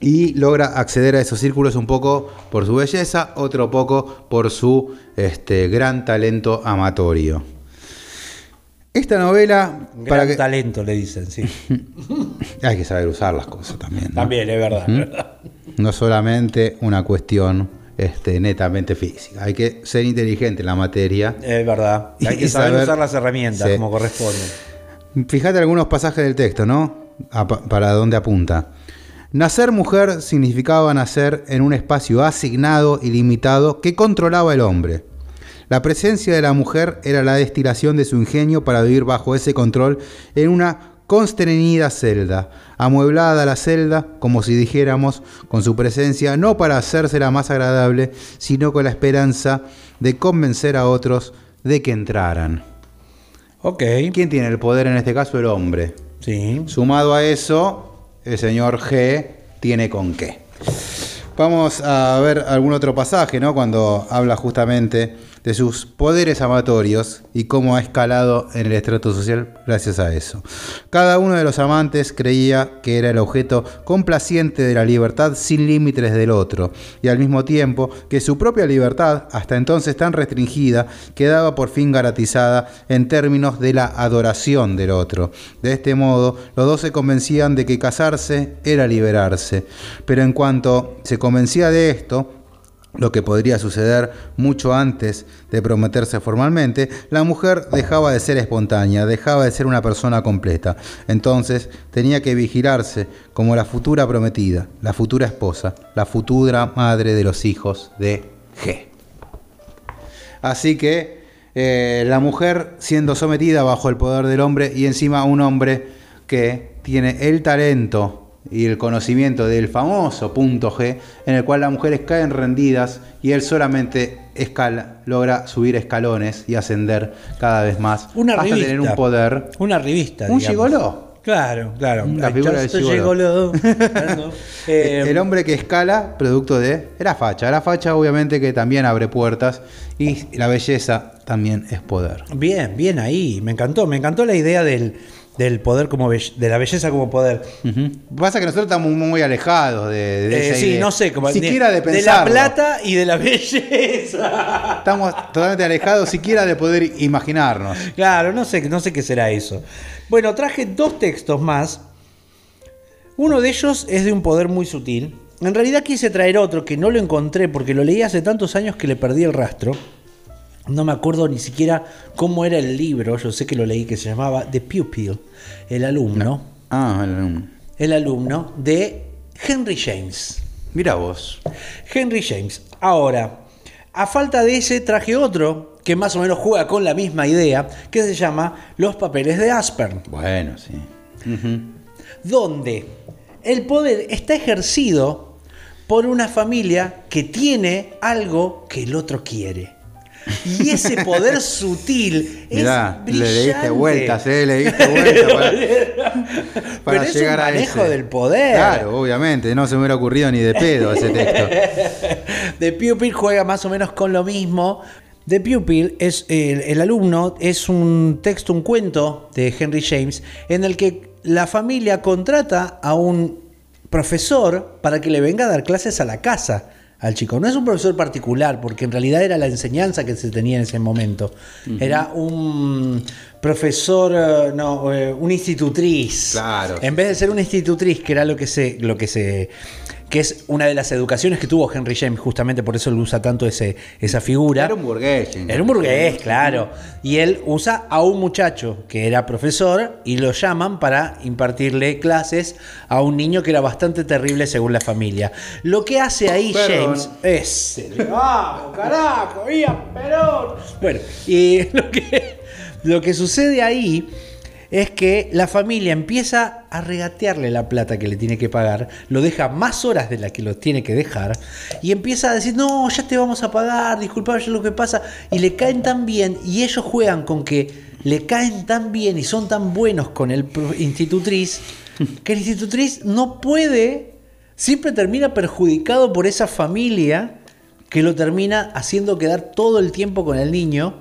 y logra acceder a esos círculos un poco por su belleza, otro poco por su este, gran talento amatorio. Esta novela... Gran talento le dicen, sí. Hay que saber usar las cosas también. ¿no? También, es verdad. ¿Mm? verdad. No solamente una cuestión este, netamente física. Hay que ser inteligente en la materia. Es verdad. Hay que saber, saber- usar las herramientas Sí. como corresponde. Fíjate algunos pasajes del texto, ¿no? A- para dónde apunta. Nacer mujer significaba nacer en un espacio asignado y limitado que controlaba el hombre. La presencia de la mujer era la destilación de su ingenio para vivir bajo ese control en una constreñida celda, amueblada la celda, como si dijéramos, con su presencia, no para hacérsela más agradable, sino con la esperanza de convencer a otros de que entraran. Ok. ¿Quién tiene el poder en este caso? El hombre. Sí. Sumado a eso, el señor G tiene con qué. Vamos a ver algún otro pasaje, ¿no? Cuando habla justamente de sus poderes amatorios y cómo ha escalado en el estrato social gracias a eso. Cada uno de los amantes creía que era el objeto complaciente de la libertad sin límites del otro, y al mismo tiempo que su propia libertad, hasta entonces tan restringida, quedaba por fin garantizada en términos de la adoración del otro. De este modo, los dos se convencían de que casarse era liberarse, pero en cuanto se convencía de esto, lo que podría suceder mucho antes de prometerse formalmente, la mujer dejaba de ser espontánea, dejaba de ser una persona completa. Entonces tenía que vigilarse como la futura prometida, la futura esposa, la futura madre de los hijos de G. Así que eh, la mujer siendo sometida bajo el poder del hombre y encima un hombre que tiene el talento y el conocimiento del famoso punto G, en el cual las mujeres caen rendidas y él solamente escala, logra subir escalones y ascender cada vez más Una hasta revista. tener un poder. Una revista. Un digamos. gigoló. Claro, claro. La figura del gigoló. Eh, el hombre que escala, producto de la facha. La facha obviamente que también abre puertas y la belleza también es poder. Bien, bien ahí. Me encantó. Me encantó la idea del, del poder como de la belleza como poder. Ujú. Pasa que nosotros estamos muy alejados de, de Eh, esa sí, idea. no sé, como siquiera de, de la pensarlo. plata y de la belleza. Estamos totalmente alejados siquiera de poder imaginarnos. Claro, no sé, no sé qué será eso. Bueno, traje dos textos más. Uno de ellos es de un poder muy sutil. En realidad quise traer otro que no lo encontré porque lo leí hace tantos años que le perdí el rastro. No me acuerdo ni siquiera cómo era el libro. Yo sé que lo leí que se llamaba The Pupil, el alumno. Ah, el- El alumno de Henry James. mira vos. Henry James. Ahora, a falta de ese traje otro que más o menos juega con la misma idea, que se llama Los papeles de Aspern, Bueno, sí. Ujú. donde el poder está ejercido por una familia que tiene algo que el otro quiere. Y ese poder sutil es Mirá, le diste vueltas, ¿eh? Le diste vueltas para, para Pero es llegar a manejo ese. del poder. Claro, obviamente. No se me hubiera ocurrido ni de pedo ese texto. The Pupil juega más o menos con lo mismo. The Pupil es el, el alumno, es un texto, un cuento de Henry James, en el que la familia contrata a un profesor para que le venga a dar clases a la casa al chico. No es un profesor particular, porque en realidad era la enseñanza que se tenía en ese momento. Era un profesor, eh, no, eh, un institutriz. Claro. En vez de ser una institutriz, que era lo que se, lo que se, que es una de las educaciones que tuvo Henry James, justamente por eso él usa tanto ese, esa figura. Era un burgués. Era un burgués, claro. Y él usa a un muchacho que era profesor y lo llaman para impartirle clases a un niño que era bastante terrible según la familia. Lo que hace ahí Perdón. James es. ¡Vamos, carajo! ¡Vía Perón! Bueno, y lo que, lo que sucede ahí es que la familia empieza a regatearle la plata que le tiene que pagar, lo deja más horas de las que lo tiene que dejar y empieza a decir, no, ya te vamos a pagar, disculpa yo lo que pasa, y le caen tan bien y ellos juegan con que le caen tan bien y son tan buenos con el institutriz, que el institutriz no puede, siempre termina perjudicado por esa familia que lo termina haciendo quedar todo el tiempo con el niño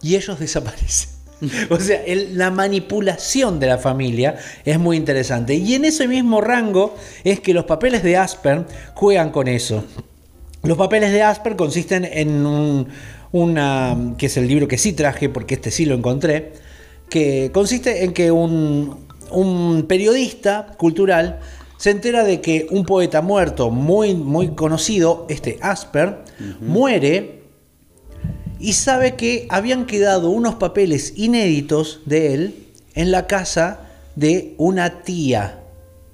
y ellos desaparecen. O sea, el- la manipulación de la familia es muy interesante. Y en ese mismo rango es que los papeles de Asper juegan con eso. Los papeles de Asper consisten en un, una, que es el libro que sí traje, porque este sí lo encontré, que consiste en que un, un periodista cultural se entera de que un poeta muerto muy, muy conocido, este Asper, muere y sabe que habían quedado unos papeles inéditos de él en la casa de una tía,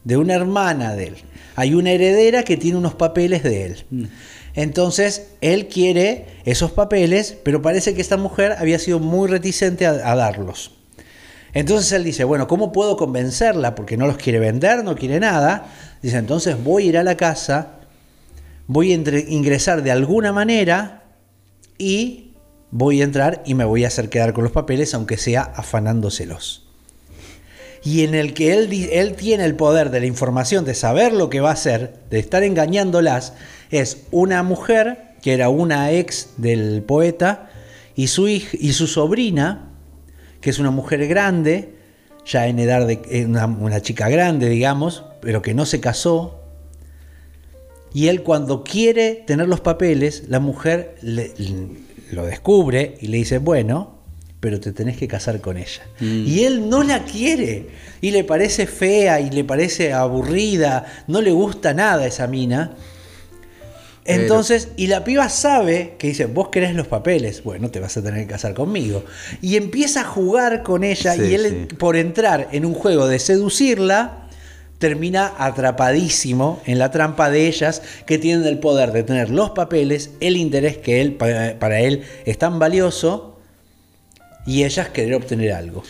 de una hermana de él. Hay una heredera que tiene unos papeles de él. Entonces, él quiere esos papeles, pero parece que esta mujer había sido muy reticente a, a darlos. Entonces él dice, bueno, ¿cómo puedo convencerla? Porque no los quiere vender, no quiere nada. Dice, entonces voy a ir a la casa, voy a ingresar de alguna manera y voy a entrar y me voy a hacer quedar con los papeles, aunque sea afanándoselos. Y en el que él, él tiene el poder de la información, de saber lo que va a hacer, de estar engañándolas, es una mujer, que era una ex del poeta, y su, hij- y su sobrina, que es una mujer grande, ya en edad de eh, una, chica grande, digamos, pero que no se casó. Y él cuando quiere tener los papeles, la mujer le- lo descubre y le dice, bueno, pero te tenés que casar con ella. Y él no la quiere. Y le parece fea y le parece aburrida, no le gusta nada esa mina. Pero- Entonces, y la piba sabe que dice, vos querés los papeles, bueno, te vas a tener que casar conmigo. Y empieza a jugar con ella Sí, y él, sí. por entrar en un juego de seducirla, termina atrapadísimo en la trampa de ellas que tienen el poder de tener los papeles, el interés que él, para, él es tan valioso y ellas querer obtener algo.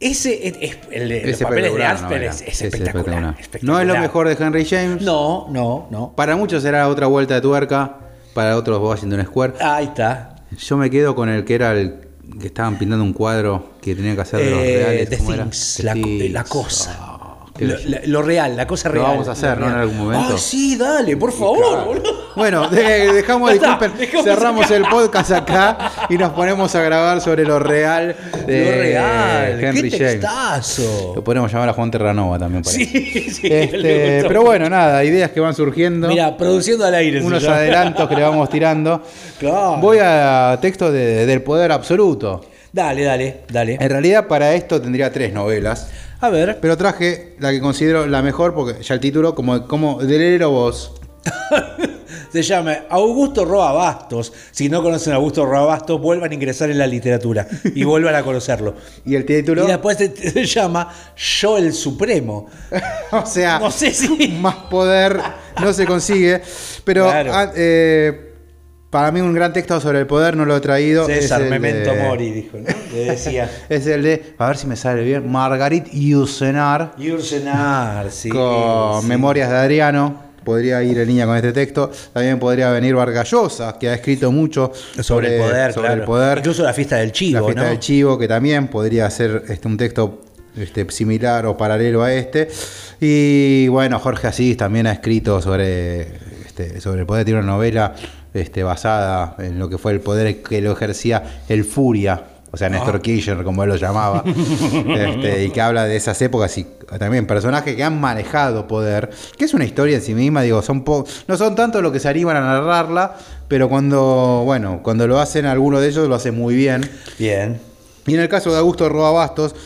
Ese es, es- el de los Es papeles de Asper es, es Es espectacular, espectacular. No es lo mejor de Henry James. No, no, no. Para muchos será otra vuelta de tuerca. Para otros Washington Square. Ahí está. Yo me quedo con el que era el que estaban pintando un cuadro que tenía que hacer de los Eh, reales. The. Things, The la, cosa. Ah, lo, la- lo real, la cosa Lo real. vamos a hacer, Lo ¿no? En algún momento. Ah, sí, dale, por favor, boludo. Bueno, de- dejamos, disculpen, cerramos acá. el podcast acá y nos ponemos a grabar sobre lo real de lo real. Henry Qué James. textazo. Lo podemos llamar a Juan Terranova también. Para Sí, sí. Este, pero bueno, nada, ideas que van surgiendo. Mira, produciendo al aire. unos adelantos que le vamos tirando. Claro. Voy a texto de- del poder absoluto. Dale, dale, dale. En realidad para esto tendría tres novelas, A ver. pero traje la que considero la mejor porque ya el título como, como del héroe vos. Se llama Augusto Roa Bastos. Si no conocen a Augusto Roa Bastos, vuelvan a ingresar en la literatura y vuelvan a conocerlo. Y el título, Y después se, se llama Yo el Supremo. o sea, No sé si. más poder no se consigue. Pero Claro. ah, eh, para mí un gran texto sobre el poder no lo he traído. César es el Memento de- Mori, dijo, ¿no? Le decía. Es el de, a ver si me sale bien, Margarit Yusenar Yursenar, sí. con sí. Memorias de Adriano. Podría ir en línea con este texto. También podría venir Vargas Llosa, que ha escrito mucho Sobre, el poder, sobre claro. el poder. Incluso la fiesta del chivo, la fiesta ¿no? del chivo, que también podría ser este, un texto este, similar o paralelo a este. Y bueno, Jorge Asís también ha escrito sobre, este, sobre el poder. Tiene una novela este, basada en lo que fue el poder que lo ejercía el Furia. O sea, Néstor Kirchner, como él lo llamaba, este, y que habla de esas épocas y también personajes que han manejado poder, que es una historia en sí misma, digo, son po- no son tanto lo que se animan a narrarla, pero cuando, bueno, cuando lo hacen alguno de ellos lo hacen muy bien. Bien. Y en el caso de Augusto Roa Bastos,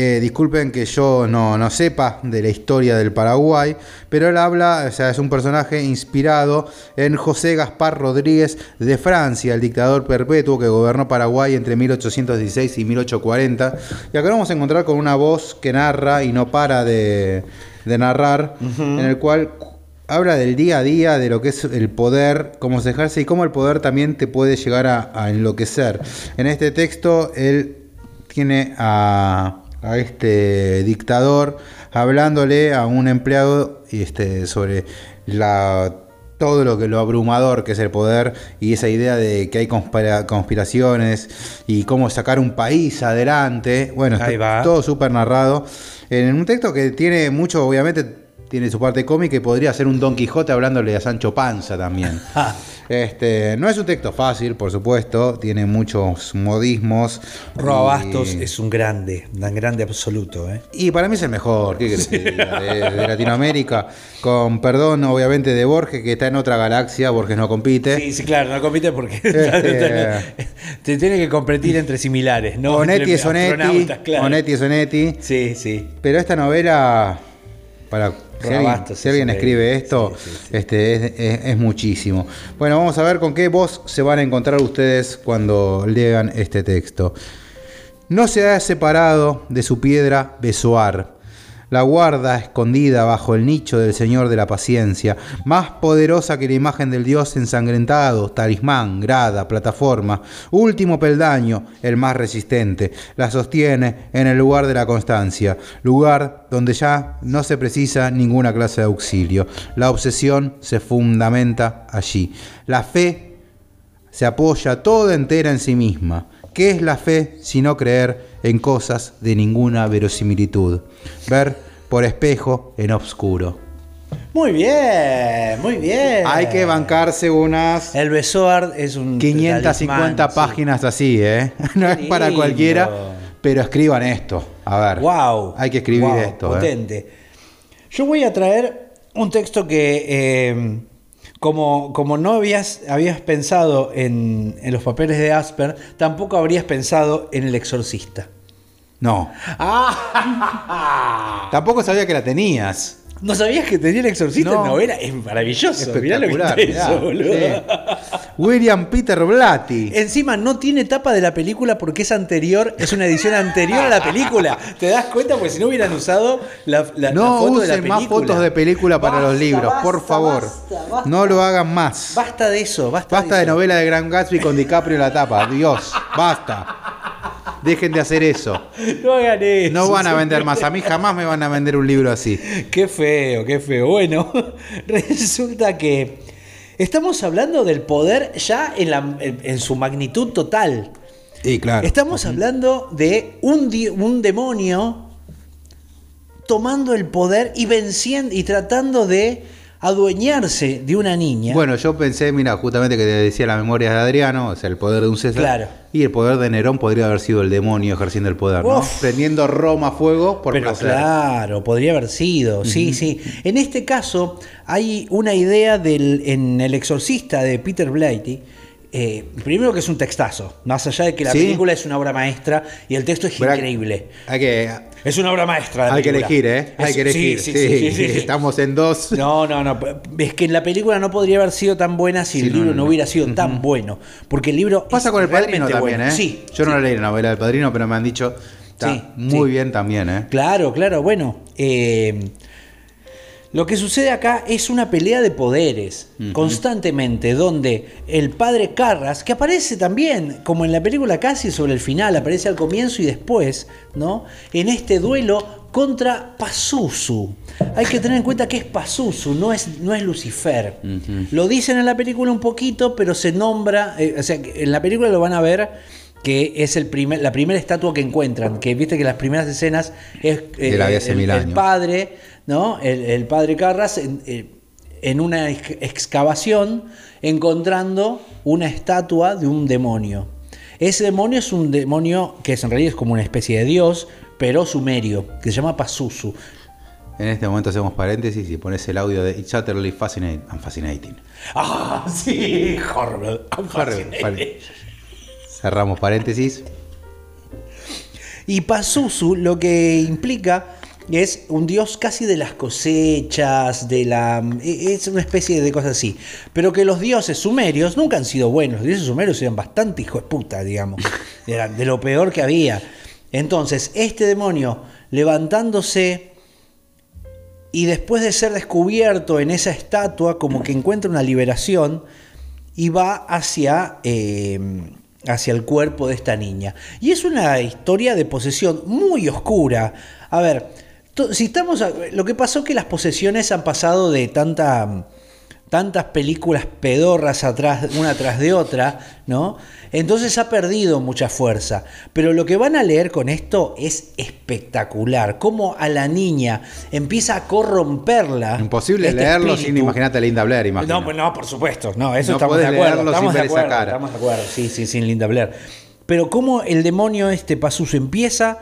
eh, disculpen que yo no, no sepa de la historia del Paraguay, pero él habla, o sea, es un personaje inspirado en José Gaspar Rodríguez de Francia, el dictador perpetuo que gobernó Paraguay entre 1816 y 1840. Y acá nos vamos a encontrar con una voz que narra y no para de, de narrar, en el cual habla del día a día, de lo que es el poder, cómo se ejerce y cómo el poder también te puede llegar a, a enloquecer. En este texto, él tiene a, a este dictador hablándole a un empleado este, sobre la todo lo que lo abrumador que es el poder y esa idea de que hay conspira- conspiraciones y cómo sacar un país adelante. Bueno, Ahí está va. todo súper narrado en un texto que tiene mucho, obviamente, tiene su parte cómica y podría ser un Don Quijote hablándole a Sancho Panza también. este, no es un texto fácil, por supuesto, tiene muchos modismos. Roa y- Bastos es un grande, un grande absoluto. ¿eh? Y para mí es el mejor, ¿qué diga? de, de Latinoamérica. Con perdón, obviamente, de Borges, que está en otra galaxia, Borges no compite. Sí, sí, claro, no compite porque Este- te tiene que competir entre similares, ¿no? Onetti Entre es Onetti, claro. Onetti es Onetti. Sí, sí. Pero esta novela, para si alguien, si escribe esto, Sí, sí, sí. este es, es- es muchísimo. Bueno, vamos a ver con qué voz se van a encontrar ustedes cuando lean este texto. No se ha separado de su piedra Besoar. La guarda escondida bajo el nicho del Señor de la Paciencia, más poderosa que la imagen del Dios ensangrentado, talismán, grada, plataforma, último peldaño, el más resistente, la sostiene en el lugar de la constancia, lugar donde ya no se precisa ninguna clase de auxilio. La obsesión se fundamenta allí. La fe se apoya toda entera en sí misma. ¿Qué es la fe sino creer en cosas de ninguna verosimilitud? Ver por espejo en obscuro. Muy bien, muy bien. Hay que bancarse unas El Besoard es un 550 talismán, sí. páginas así, ¿eh? No es para lindo. cualquiera, pero escriban esto. A ver. Wow. Hay que escribir wow, esto. ¿eh? Potente. Yo voy a traer un texto que, eh, como, como no habías, habías pensado en, en los papeles de Asper, tampoco habrías pensado en El Exorcista. No. ¡Ah! Tampoco sabía que la tenías. ¿No sabías que tenía El Exorcista No. en novela? Es maravilloso. Mirá lo que Espectacular. eso, boludo. sí. William Peter Blatty. Encima no tiene tapa de la película porque es anterior, es una edición anterior a la película. ¿Te das cuenta? Porque si no hubieran usado la, la- la No foto de la usen película. más fotos de película para los Basta, libros, por favor. basta, basta. No lo hagan más. Basta de eso, basta, Basta de eso. novela de Gran Gatsby con DiCaprio en la tapa. Dios, basta. Dejen de hacer eso. No hagan eso. No van a vender más. A mí jamás me van a vender un libro así. Qué feo, qué feo. Bueno, resulta que estamos hablando del poder ya en, la- en- su magnitud total. Y claro. Estamos hablando de un, un demonio tomando el poder y venciendo y tratando de adueñarse de una niña. Bueno, yo pensé, mira, justamente que te decía la memoria de Adriano, o sea, el poder de un César. Claro. Y el poder de Nerón podría haber sido el demonio ejerciendo el poder, ¿no? Uf. Prendiendo Roma a fuego por Pero placer. claro, podría haber sido, sí, sí. En este caso hay una idea del, en El Exorcista de Peter Blatty. eh, primero que es un textazo, más allá de que la Sí. película es una obra maestra y el texto es Pero increíble. Hay que, Es una obra maestra. hay que elegir, ¿eh? Hay Es- que elegir. sí, Sí, sí, sí, sí, sí. Estamos en dos. No, no, no. Es que la película no podría haber sido tan buena si el libro no, no, no. hubiera sido tan bueno. Porque el libro. Pasa es con el padrino también, bueno. ¿eh? Sí. Yo no leí la novela del padrino, pero me han dicho. Está muy bien también, ¿eh? Claro, claro. Bueno, eh, lo que sucede acá es una pelea de poderes constantemente, donde el padre Carras, que aparece también, como en la película casi sobre el final, aparece al comienzo y después, ¿no? En este duelo contra Pazuzu. Hay que tener en cuenta que es Pazuzu, no es, no es Lucifer. Lo dicen en la película un poquito, pero se nombra, eh, o sea, en la película lo van a ver que es el primer, la primera estatua que encuentran, que viste que las primeras escenas es eh, el, padre, ¿no? El, el padre Carras en, eh, en una ex- excavación encontrando una estatua de un demonio. Ese demonio es un demonio que es, en realidad es como una especie de dios, pero sumerio, que se llama Pazuzu. En este momento hacemos paréntesis y pones el audio de It's utterly fascinating. Ah, sí, horrible. Vale. Cerramos paréntesis. Y Pazuzu lo que implica es un dios casi de las cosechas, de la e- es una especie de cosas así. Pero que los dioses sumerios nunca han sido buenos. Los dioses sumerios eran bastante hijos de puta, digamos. Eran de lo peor que había. Entonces, este demonio levantándose y después de ser descubierto en esa estatua, como que encuentra una liberación y va hacia, eh, hacia el cuerpo de esta niña. Y es una historia de posesión muy oscura. A ver, si estamos a- lo que pasó es que las posesiones han pasado de tanta tantas películas pedorras atrás, una tras de otra, ¿no? Entonces ha perdido mucha fuerza. Pero lo que van a leer con esto es espectacular. Cómo a la niña empieza a corromperla. Imposible este leerlo espíritu. sin imaginarte a Linda Blair, imagino. No, no, por supuesto. No, eso No estamos de acuerdo. Estamos de acuerdo, estamos de acuerdo. Sí, sí, sin Linda Blair. Pero cómo el demonio este Pazuzu empieza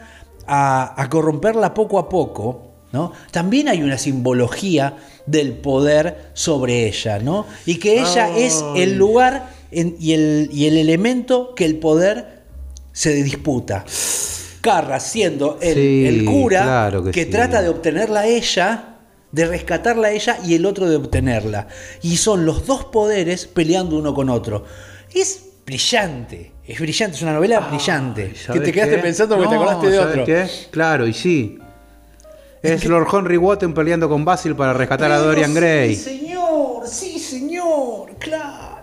a, a corromperla poco a poco, ¿no? También hay una simbología del poder sobre ella, ¿no? Y que ella es el lugar en- y, el, y el elemento que el poder se disputa. Carra siendo el, Sí, el cura claro que que sí. trata de obtenerla a ella, de rescatarla a ella y el otro de obtenerla. Y son los dos poderes peleando uno con otro. Es brillante, es brillante, es una novela brillante. Que ¿Sabés te quedaste qué? pensando porque te No, acordaste de ¿sabés otro. qué? Claro, y sí. Es Lord Henry Wotton peleando con Basil para rescatar a Dorian Gray. Sí, señor, sí, señor, claro.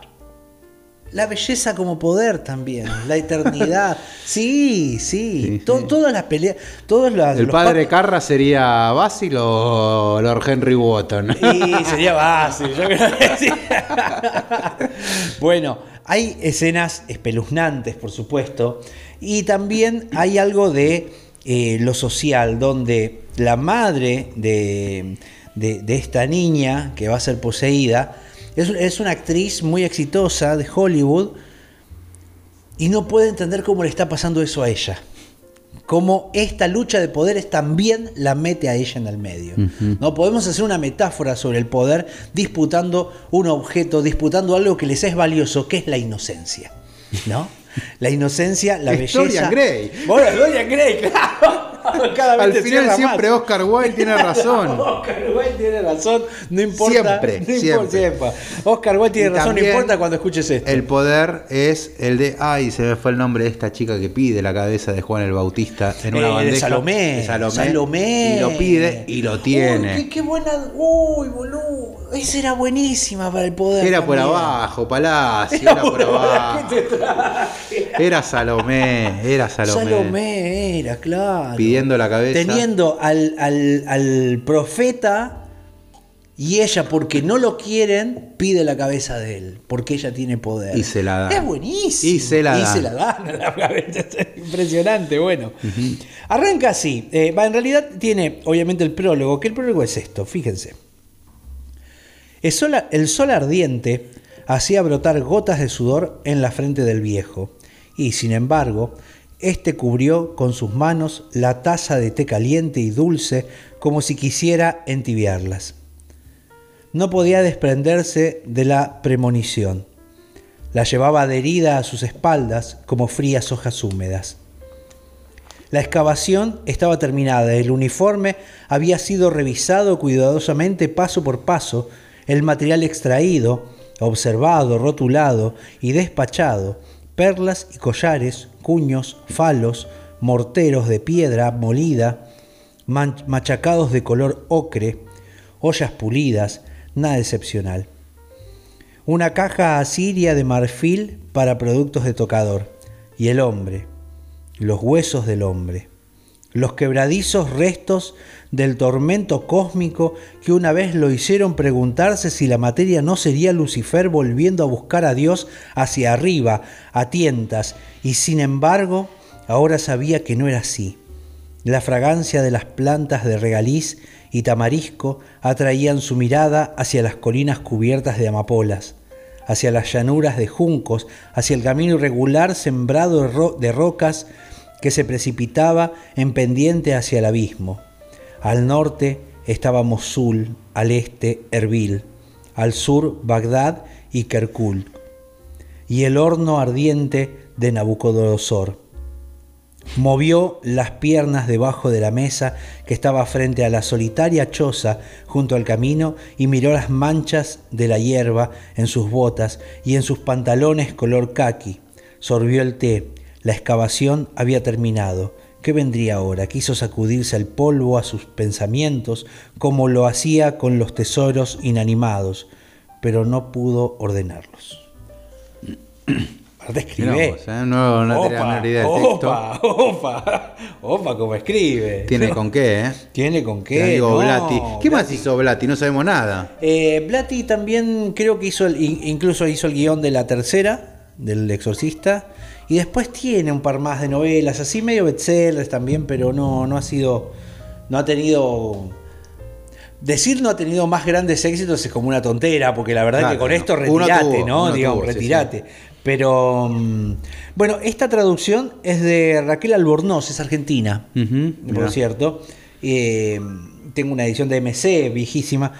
La belleza como poder también, la eternidad. Sí, sí. Sí, To- sí. Todas las peleas, todos ¿El los padre pa- Carra sería Basil o Lord Henry Wotton? Y sería fácil, yo creo que sí. bueno, hay escenas espeluznantes, por supuesto, y también hay algo de eh, lo social, donde la madre de, esta niña que va a ser poseída es, es una actriz muy exitosa de Hollywood y no puede entender cómo le está pasando eso a ella cómo esta lucha de poderes también la mete a ella en el medio. ¿no? Podemos hacer una metáfora sobre el poder disputando un objeto, disputando algo que les es valioso, que es la inocencia. ¿no? La inocencia, la belleza. Dorian Gray. Bueno, Dorian Gray, claro. Cada vez Al final siempre más. Oscar Wilde tiene razón. Oscar Wilde tiene razón, no importa. Siempre, no importa, siempre. siempre. Oscar Wilde tiene Y razón, no importa cuando escuches esto. El poder es el de. Ay, se me fue el nombre de esta chica que pide la cabeza de Juan el Bautista en una Eh, de bandeja. Salomé, De Salomé. Salomé. Y lo pide y lo tiene. Uy, qué, qué buena. Uy, boludo. Esa era buenísima para el poder. Era por también. abajo, Palacio, era por abajo. ¿Qué te traje? Era Salomé, era Salomé. Salomé era, claro. Pidiendo la cabeza. Teniendo al, al- al profeta y ella, porque no lo quieren, pide la cabeza de él. Porque ella tiene poder. Y se la dan. Es buenísimo. Y se la Y dan. se la dan a la cabeza. Es Impresionante, bueno. Arranca así. Eh, en realidad tiene, obviamente, el prólogo. Que el prólogo es esto, fíjense. El sol, el sol ardiente hacía brotar gotas de sudor en la frente del viejo, y sin embargo, éste cubrió con sus manos la taza de té caliente y dulce como si quisiera entibiarlas. No podía desprenderse de la premonición. La llevaba adherida a sus espaldas como frías hojas húmedas. La excavación estaba terminada, el uniforme había sido revisado cuidadosamente paso por paso, el material extraído, observado, rotulado y despachado, perlas y collares, cuños, falos, morteros de piedra molida, machacados de color ocre, ollas pulidas, nada excepcional. Una caja asiria de marfil para productos de tocador, y el hombre, los huesos del hombre, los quebradizos restos del tormento cósmico que una vez lo hicieron preguntarse si la materia no sería Lucifer volviendo a buscar a Dios hacia arriba, a tientas, y sin embargo ahora sabía que no era así. La fragancia de las plantas de regaliz y tamarisco atraían su mirada hacia las colinas cubiertas de amapolas, hacia las llanuras de juncos, hacia el camino irregular sembrado de, de rocas que se precipitaba en pendiente hacia el abismo. Al norte estaba Mosul, al este Erbil, al sur Bagdad y Kerkul, y el horno ardiente de Nabucodonosor. Movió las piernas debajo de la mesa que estaba frente a la solitaria choza junto al camino y miró las manchas de la hierba en sus botas y en sus pantalones color caqui. Sorbió el té. La excavación había terminado. ¿Qué vendría ahora? Quiso sacudirse el polvo a sus pensamientos como lo hacía con los tesoros inanimados, pero no pudo ordenarlos. Aparte escribe. vos, ¿eh? No, no la menor idea del texto. opa, opa, opa, como escribe. Tiene con qué, ¿eh? Tiene con Te qué. digo, no, Blati. ¿Qué más Blati. hizo Blati? No sabemos nada. Eh, Blatty también creo que hizo, el, in- incluso hizo el guion de la tercera, del Exorcista. Y después tiene un par más de novelas, así medio bestsellers también, pero no, no ha sido, no ha tenido... Decir no ha tenido más grandes éxitos es como una tontera, porque la verdad Claro, que con no. esto retirate, tuvo, ¿no? Digamos, tuvo, sí, retirate. Pero mm, bueno, esta traducción es de Raquel Albornoz, es argentina por cierto. Eh, tengo una edición de MC viejísima,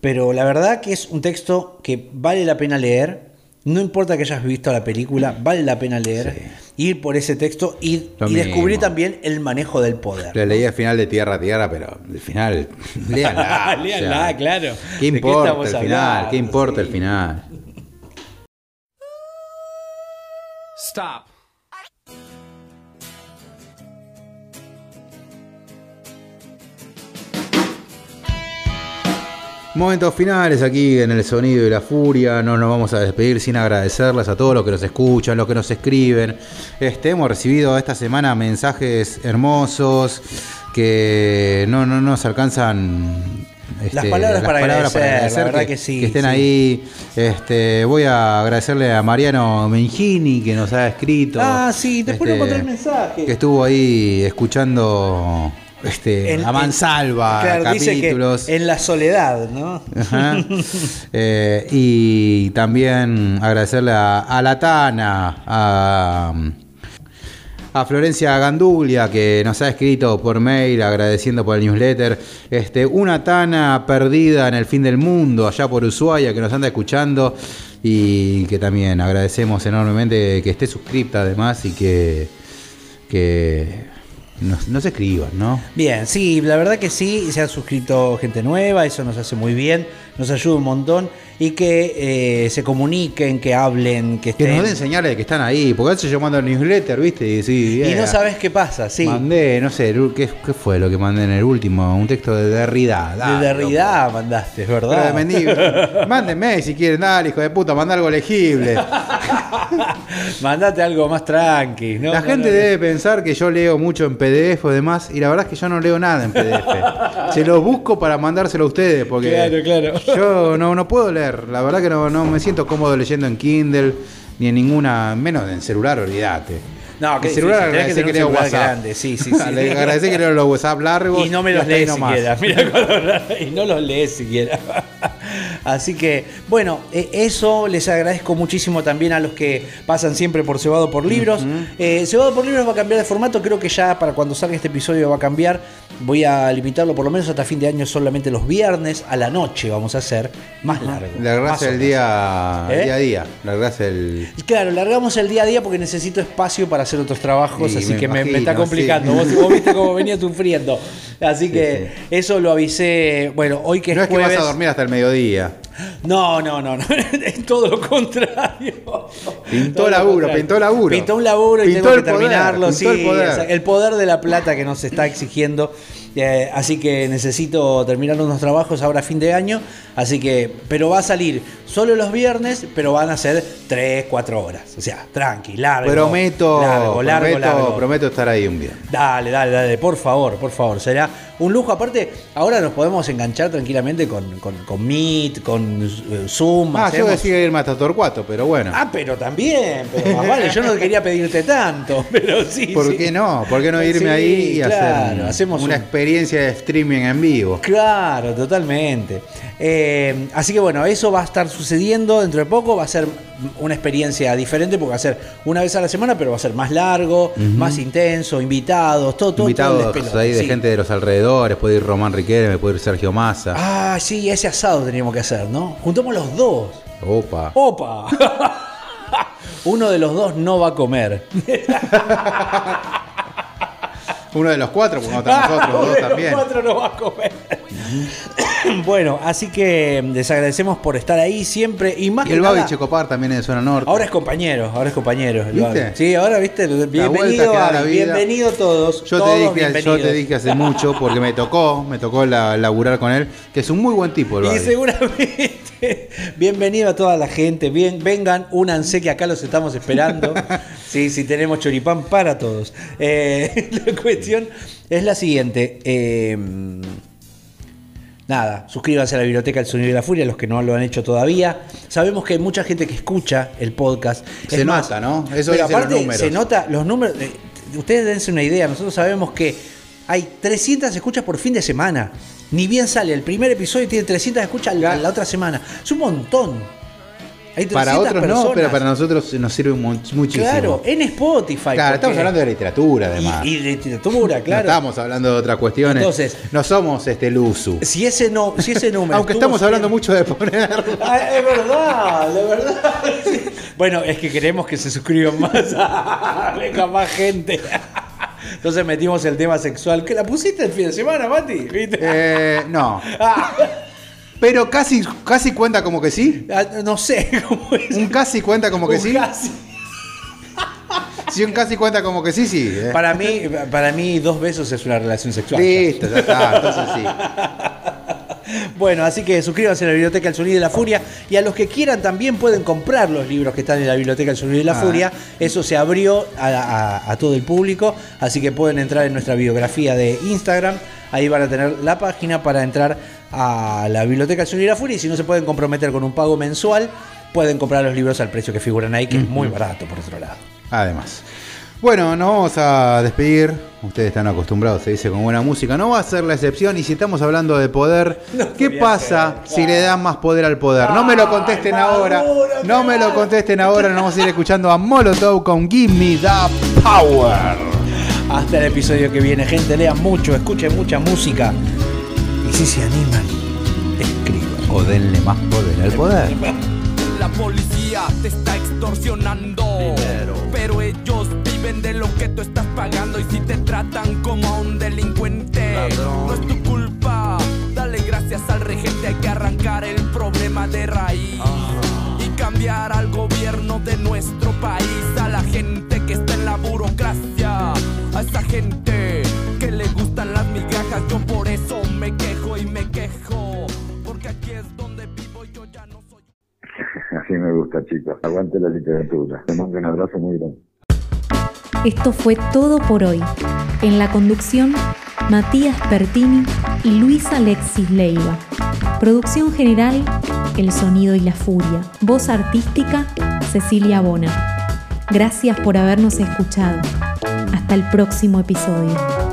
pero la verdad que es un texto que vale la pena leer. No importa que hayas visto la película, vale la pena leer, ir por ese texto y, descubrir mismo. también el manejo del poder. Le leí al final de Tierra a Tierra, pero al final. Léanla. o Léanla, sea, claro. ¿Qué ¿De qué importa estamos el final? hablando? ¿Qué importa el Sí. final? Stop. Momentos finales aquí en el sonido y la furia. No nos vamos a despedir sin agradecerles a todos los que nos escuchan, los que nos escriben. Este, hemos recibido esta semana mensajes hermosos que no, no nos alcanzan. Las palabras para agradecer, la verdad que sí, estén sí. ahí. Este, voy a agradecerle a Mariano Mengini que nos ha escrito. Ah, sí, después Este, le encontré el mensaje. Que estuvo ahí escuchando este, En- a mansalva Claro, dice que capítulos. en la soledad, ¿no? Ajá. Eh, y también agradecerle a, a la Tana, a, a Florencia Gandulia, que nos ha escrito por mail agradeciendo por el newsletter. Este, una Tana perdida en el fin del mundo, allá por Ushuaia, que nos anda escuchando. Y que también agradecemos enormemente que esté suscripta además y que, que nos, nos escriban, ¿no? Bien, sí, la verdad que sí, se ha suscrito gente nueva, eso nos hace muy bien, nos ayuda un montón y que eh, se comuniquen, que hablen, que Que estén. nos den señales de que están ahí, porque a veces yo mando el newsletter, ¿viste? Y, sí, y no sabes qué pasa, sí. Mandé, no sé, ¿qué, qué fue lo que mandé en el último? Un texto de Derrida. de Derrida mandaste, loco. verdad. Pero de. Mándenme si quieren, dale, hijo de puta, manda algo legible. Mandate algo más tranqui, ¿no? la No, gente no, debe pensar que yo leo mucho en PDF o demás, y la verdad es que yo no leo nada en PDF. Se los busco para mandárselo a ustedes, porque Claro, claro. yo no, no puedo leer. La verdad que no, no me siento cómodo leyendo en Kindle, ni en ninguna, menos en celular, olvídate. No, qué el celular que agradece que, tener un leo WhatsApp. grande, sí, sí, sí. Le agradece que leo los WhatsApp largos. Y no me los lees siquiera. Mira y no los lees siquiera. Así que, bueno, eh, eso les agradezco muchísimo también a los que pasan siempre por Cebado por Libros. Eh, Cebado por Libros va a cambiar de formato, creo que ya para cuando salga este episodio va a cambiar. Voy a limitarlo por lo menos hasta fin de año solamente los viernes a la noche vamos a hacer más largo. Le agradece más o el menos. día, ¿Eh? día a día. El. Y Claro, largamos el día a día porque necesito espacio para hacer otros trabajos, Sí, así me que me, está complicando. sí. Vos, vos viste cómo venía sufriendo. Así que eso lo avisé. Bueno, hoy que no es es que vas a dormir hasta el mediodía. No, no, no, no. es todo lo contrario. Pintó Todo laburo, contrario. pintó laburo. Pintó un laburo y Pintó tengo que el terminarlo. pintó sí, el poder. o sea, el poder de la plata que nos está exigiendo. Eh, así que necesito terminar unos trabajos ahora a fin de año. Así que, pero va a salir solo los viernes, pero van a ser 3, 4 horas. O sea, tranqui, largo. Prometo, largo, largo, prometo, largo. prometo estar ahí un viernes. Dale, dale, dale, por favor, por favor. Será un lujo. Aparte, ahora nos podemos enganchar tranquilamente con, con, con Meet, con eh, Zoom. Ah, yo hacemos- decía irme hasta Torcuato, pero bueno. Ah, pero también, pero más vale, yo no quería pedirte tanto, pero sí. ¿Por sí. qué no? ¿Por qué no irme Sí, ahí y claro, hacer hacemos una un- experiencia de streaming en vivo? Claro, totalmente. Eh, así que bueno, eso va a estar sucediendo dentro de poco. Va a ser una experiencia diferente porque va a ser una vez a la semana, pero va a ser más largo, más intenso, invitados, todo, todo. todo Invitados despelote, ahí de sí. gente de los alrededores, puede ir Román Riquelme, puede ir Sergio Massa. Ah, sí, ese asado teníamos que hacer, ¿no? Juntamos los dos. Opa. ¡Opa! Uno de los dos no va a comer. Uno de los cuatro, porque nosotros nosotros Uno dos de los también. cuatro no va a comer. bueno, así que les agradecemos por estar ahí siempre. Y más Y que el Babi Checopar también es de zona norte. Ahora es compañero, ahora es compañero. el ¿Viste? Babi. Sí, ahora viste. Bienvenido, da la vida. bienvenido todos. Yo todos te, dije, yo te dije hace mucho, porque me tocó, me tocó la- laburar con él, que es un muy buen tipo el Y seguramente Bienvenido a toda la gente. Bien, vengan, únanse que acá los estamos esperando. Sí, sí, tenemos choripán para todos. Eh, la cuestión es la siguiente. eh, nada, suscríbanse a la Biblioteca del Sonido y la Furia, los que no lo han hecho todavía. Sabemos que hay mucha gente que escucha el podcast. Se nota, ¿no? Eso pero dicen los aparte números. se nota los números. eh, ustedes dense una idea. Nosotros sabemos que hay 300 escuchas por fin de semana. Ni bien sale el primer episodio y tiene 300 escuchas la, la otra semana. Es un montón. Hay 300 Para otros no, pero para nosotros nos sirve mu- muchísimo. Claro, en Spotify. Claro, estamos hablando de literatura, además. Y, y literatura, No claro. estamos hablando de otras cuestiones. Entonces- no somos este Luzu. si ese no, si ese número. Aunque estamos hablando mucho de poner. Ah, es verdad, de verdad. Bueno, es que queremos que se suscriban más. Venga más gente. Entonces metimos el tema sexual. ¿Que la pusiste el fin de semana, Mati? ¿Viste? Eh, no. Ah, Pero casi, casi cuenta como que sí. ah, no sé cómo es. Un casi cuenta como que Un sí. casi. Si un casi cuenta como que sí, sí. eh. Para mí, para mí, dos besos es una relación sexual. Listo, ya está. Entonces sí. Bueno, así que suscríbanse a la Biblioteca del Sonido y la Furia. Y a los que quieran también pueden comprar los libros que están en la Biblioteca del Sonido y la Ah. Furia. Eso se abrió a, a- a todo el público. Así que pueden entrar en nuestra biografía de Instagram. Ahí van a tener la página para entrar a la Biblioteca del Sonido y la Furia. Y si no se pueden comprometer con un pago mensual, pueden comprar los libros al precio que figuran ahí, que es muy barato por otro lado. Además. Bueno, nos vamos a despedir. Ustedes están acostumbrados, se dice con buena música. No va a ser la excepción. Y si estamos hablando de poder, ¿qué pasa ser, si le dan más poder al poder? No me lo contesten Ay, ahora. No me lo contesten ahora. Nos vamos a ir escuchando a Molotov con Give Me the Power. Hasta el episodio que viene, gente. Lean mucho, escuchen mucha música. Y si se animan, escriban. O denle más poder al poder. La policía te está extorsionando. Pero ellos viven de lo que tú estás pagando. Y si te tratan como a un delincuente, no es tu culpa. Dale gracias al regente. Hay que arrancar el problema de raíz. Y cambiar al gobierno de nuestro país. A la gente que está en la burocracia. A esa gente que le gustan las migajas. Yo por eso me quejo y me quejo. Porque aquí es donde vivo y yo ya no soy. Así me gusta, chicos. Aguante la literatura. Te mando un abrazo muy grande. Esto fue todo por hoy. En la conducción, Matías Pertini y Luis Alexis Leiva. Producción general, El Sonido y la Furia. Voz artística, Cecilia Bona. Gracias por habernos escuchado. Hasta el próximo episodio.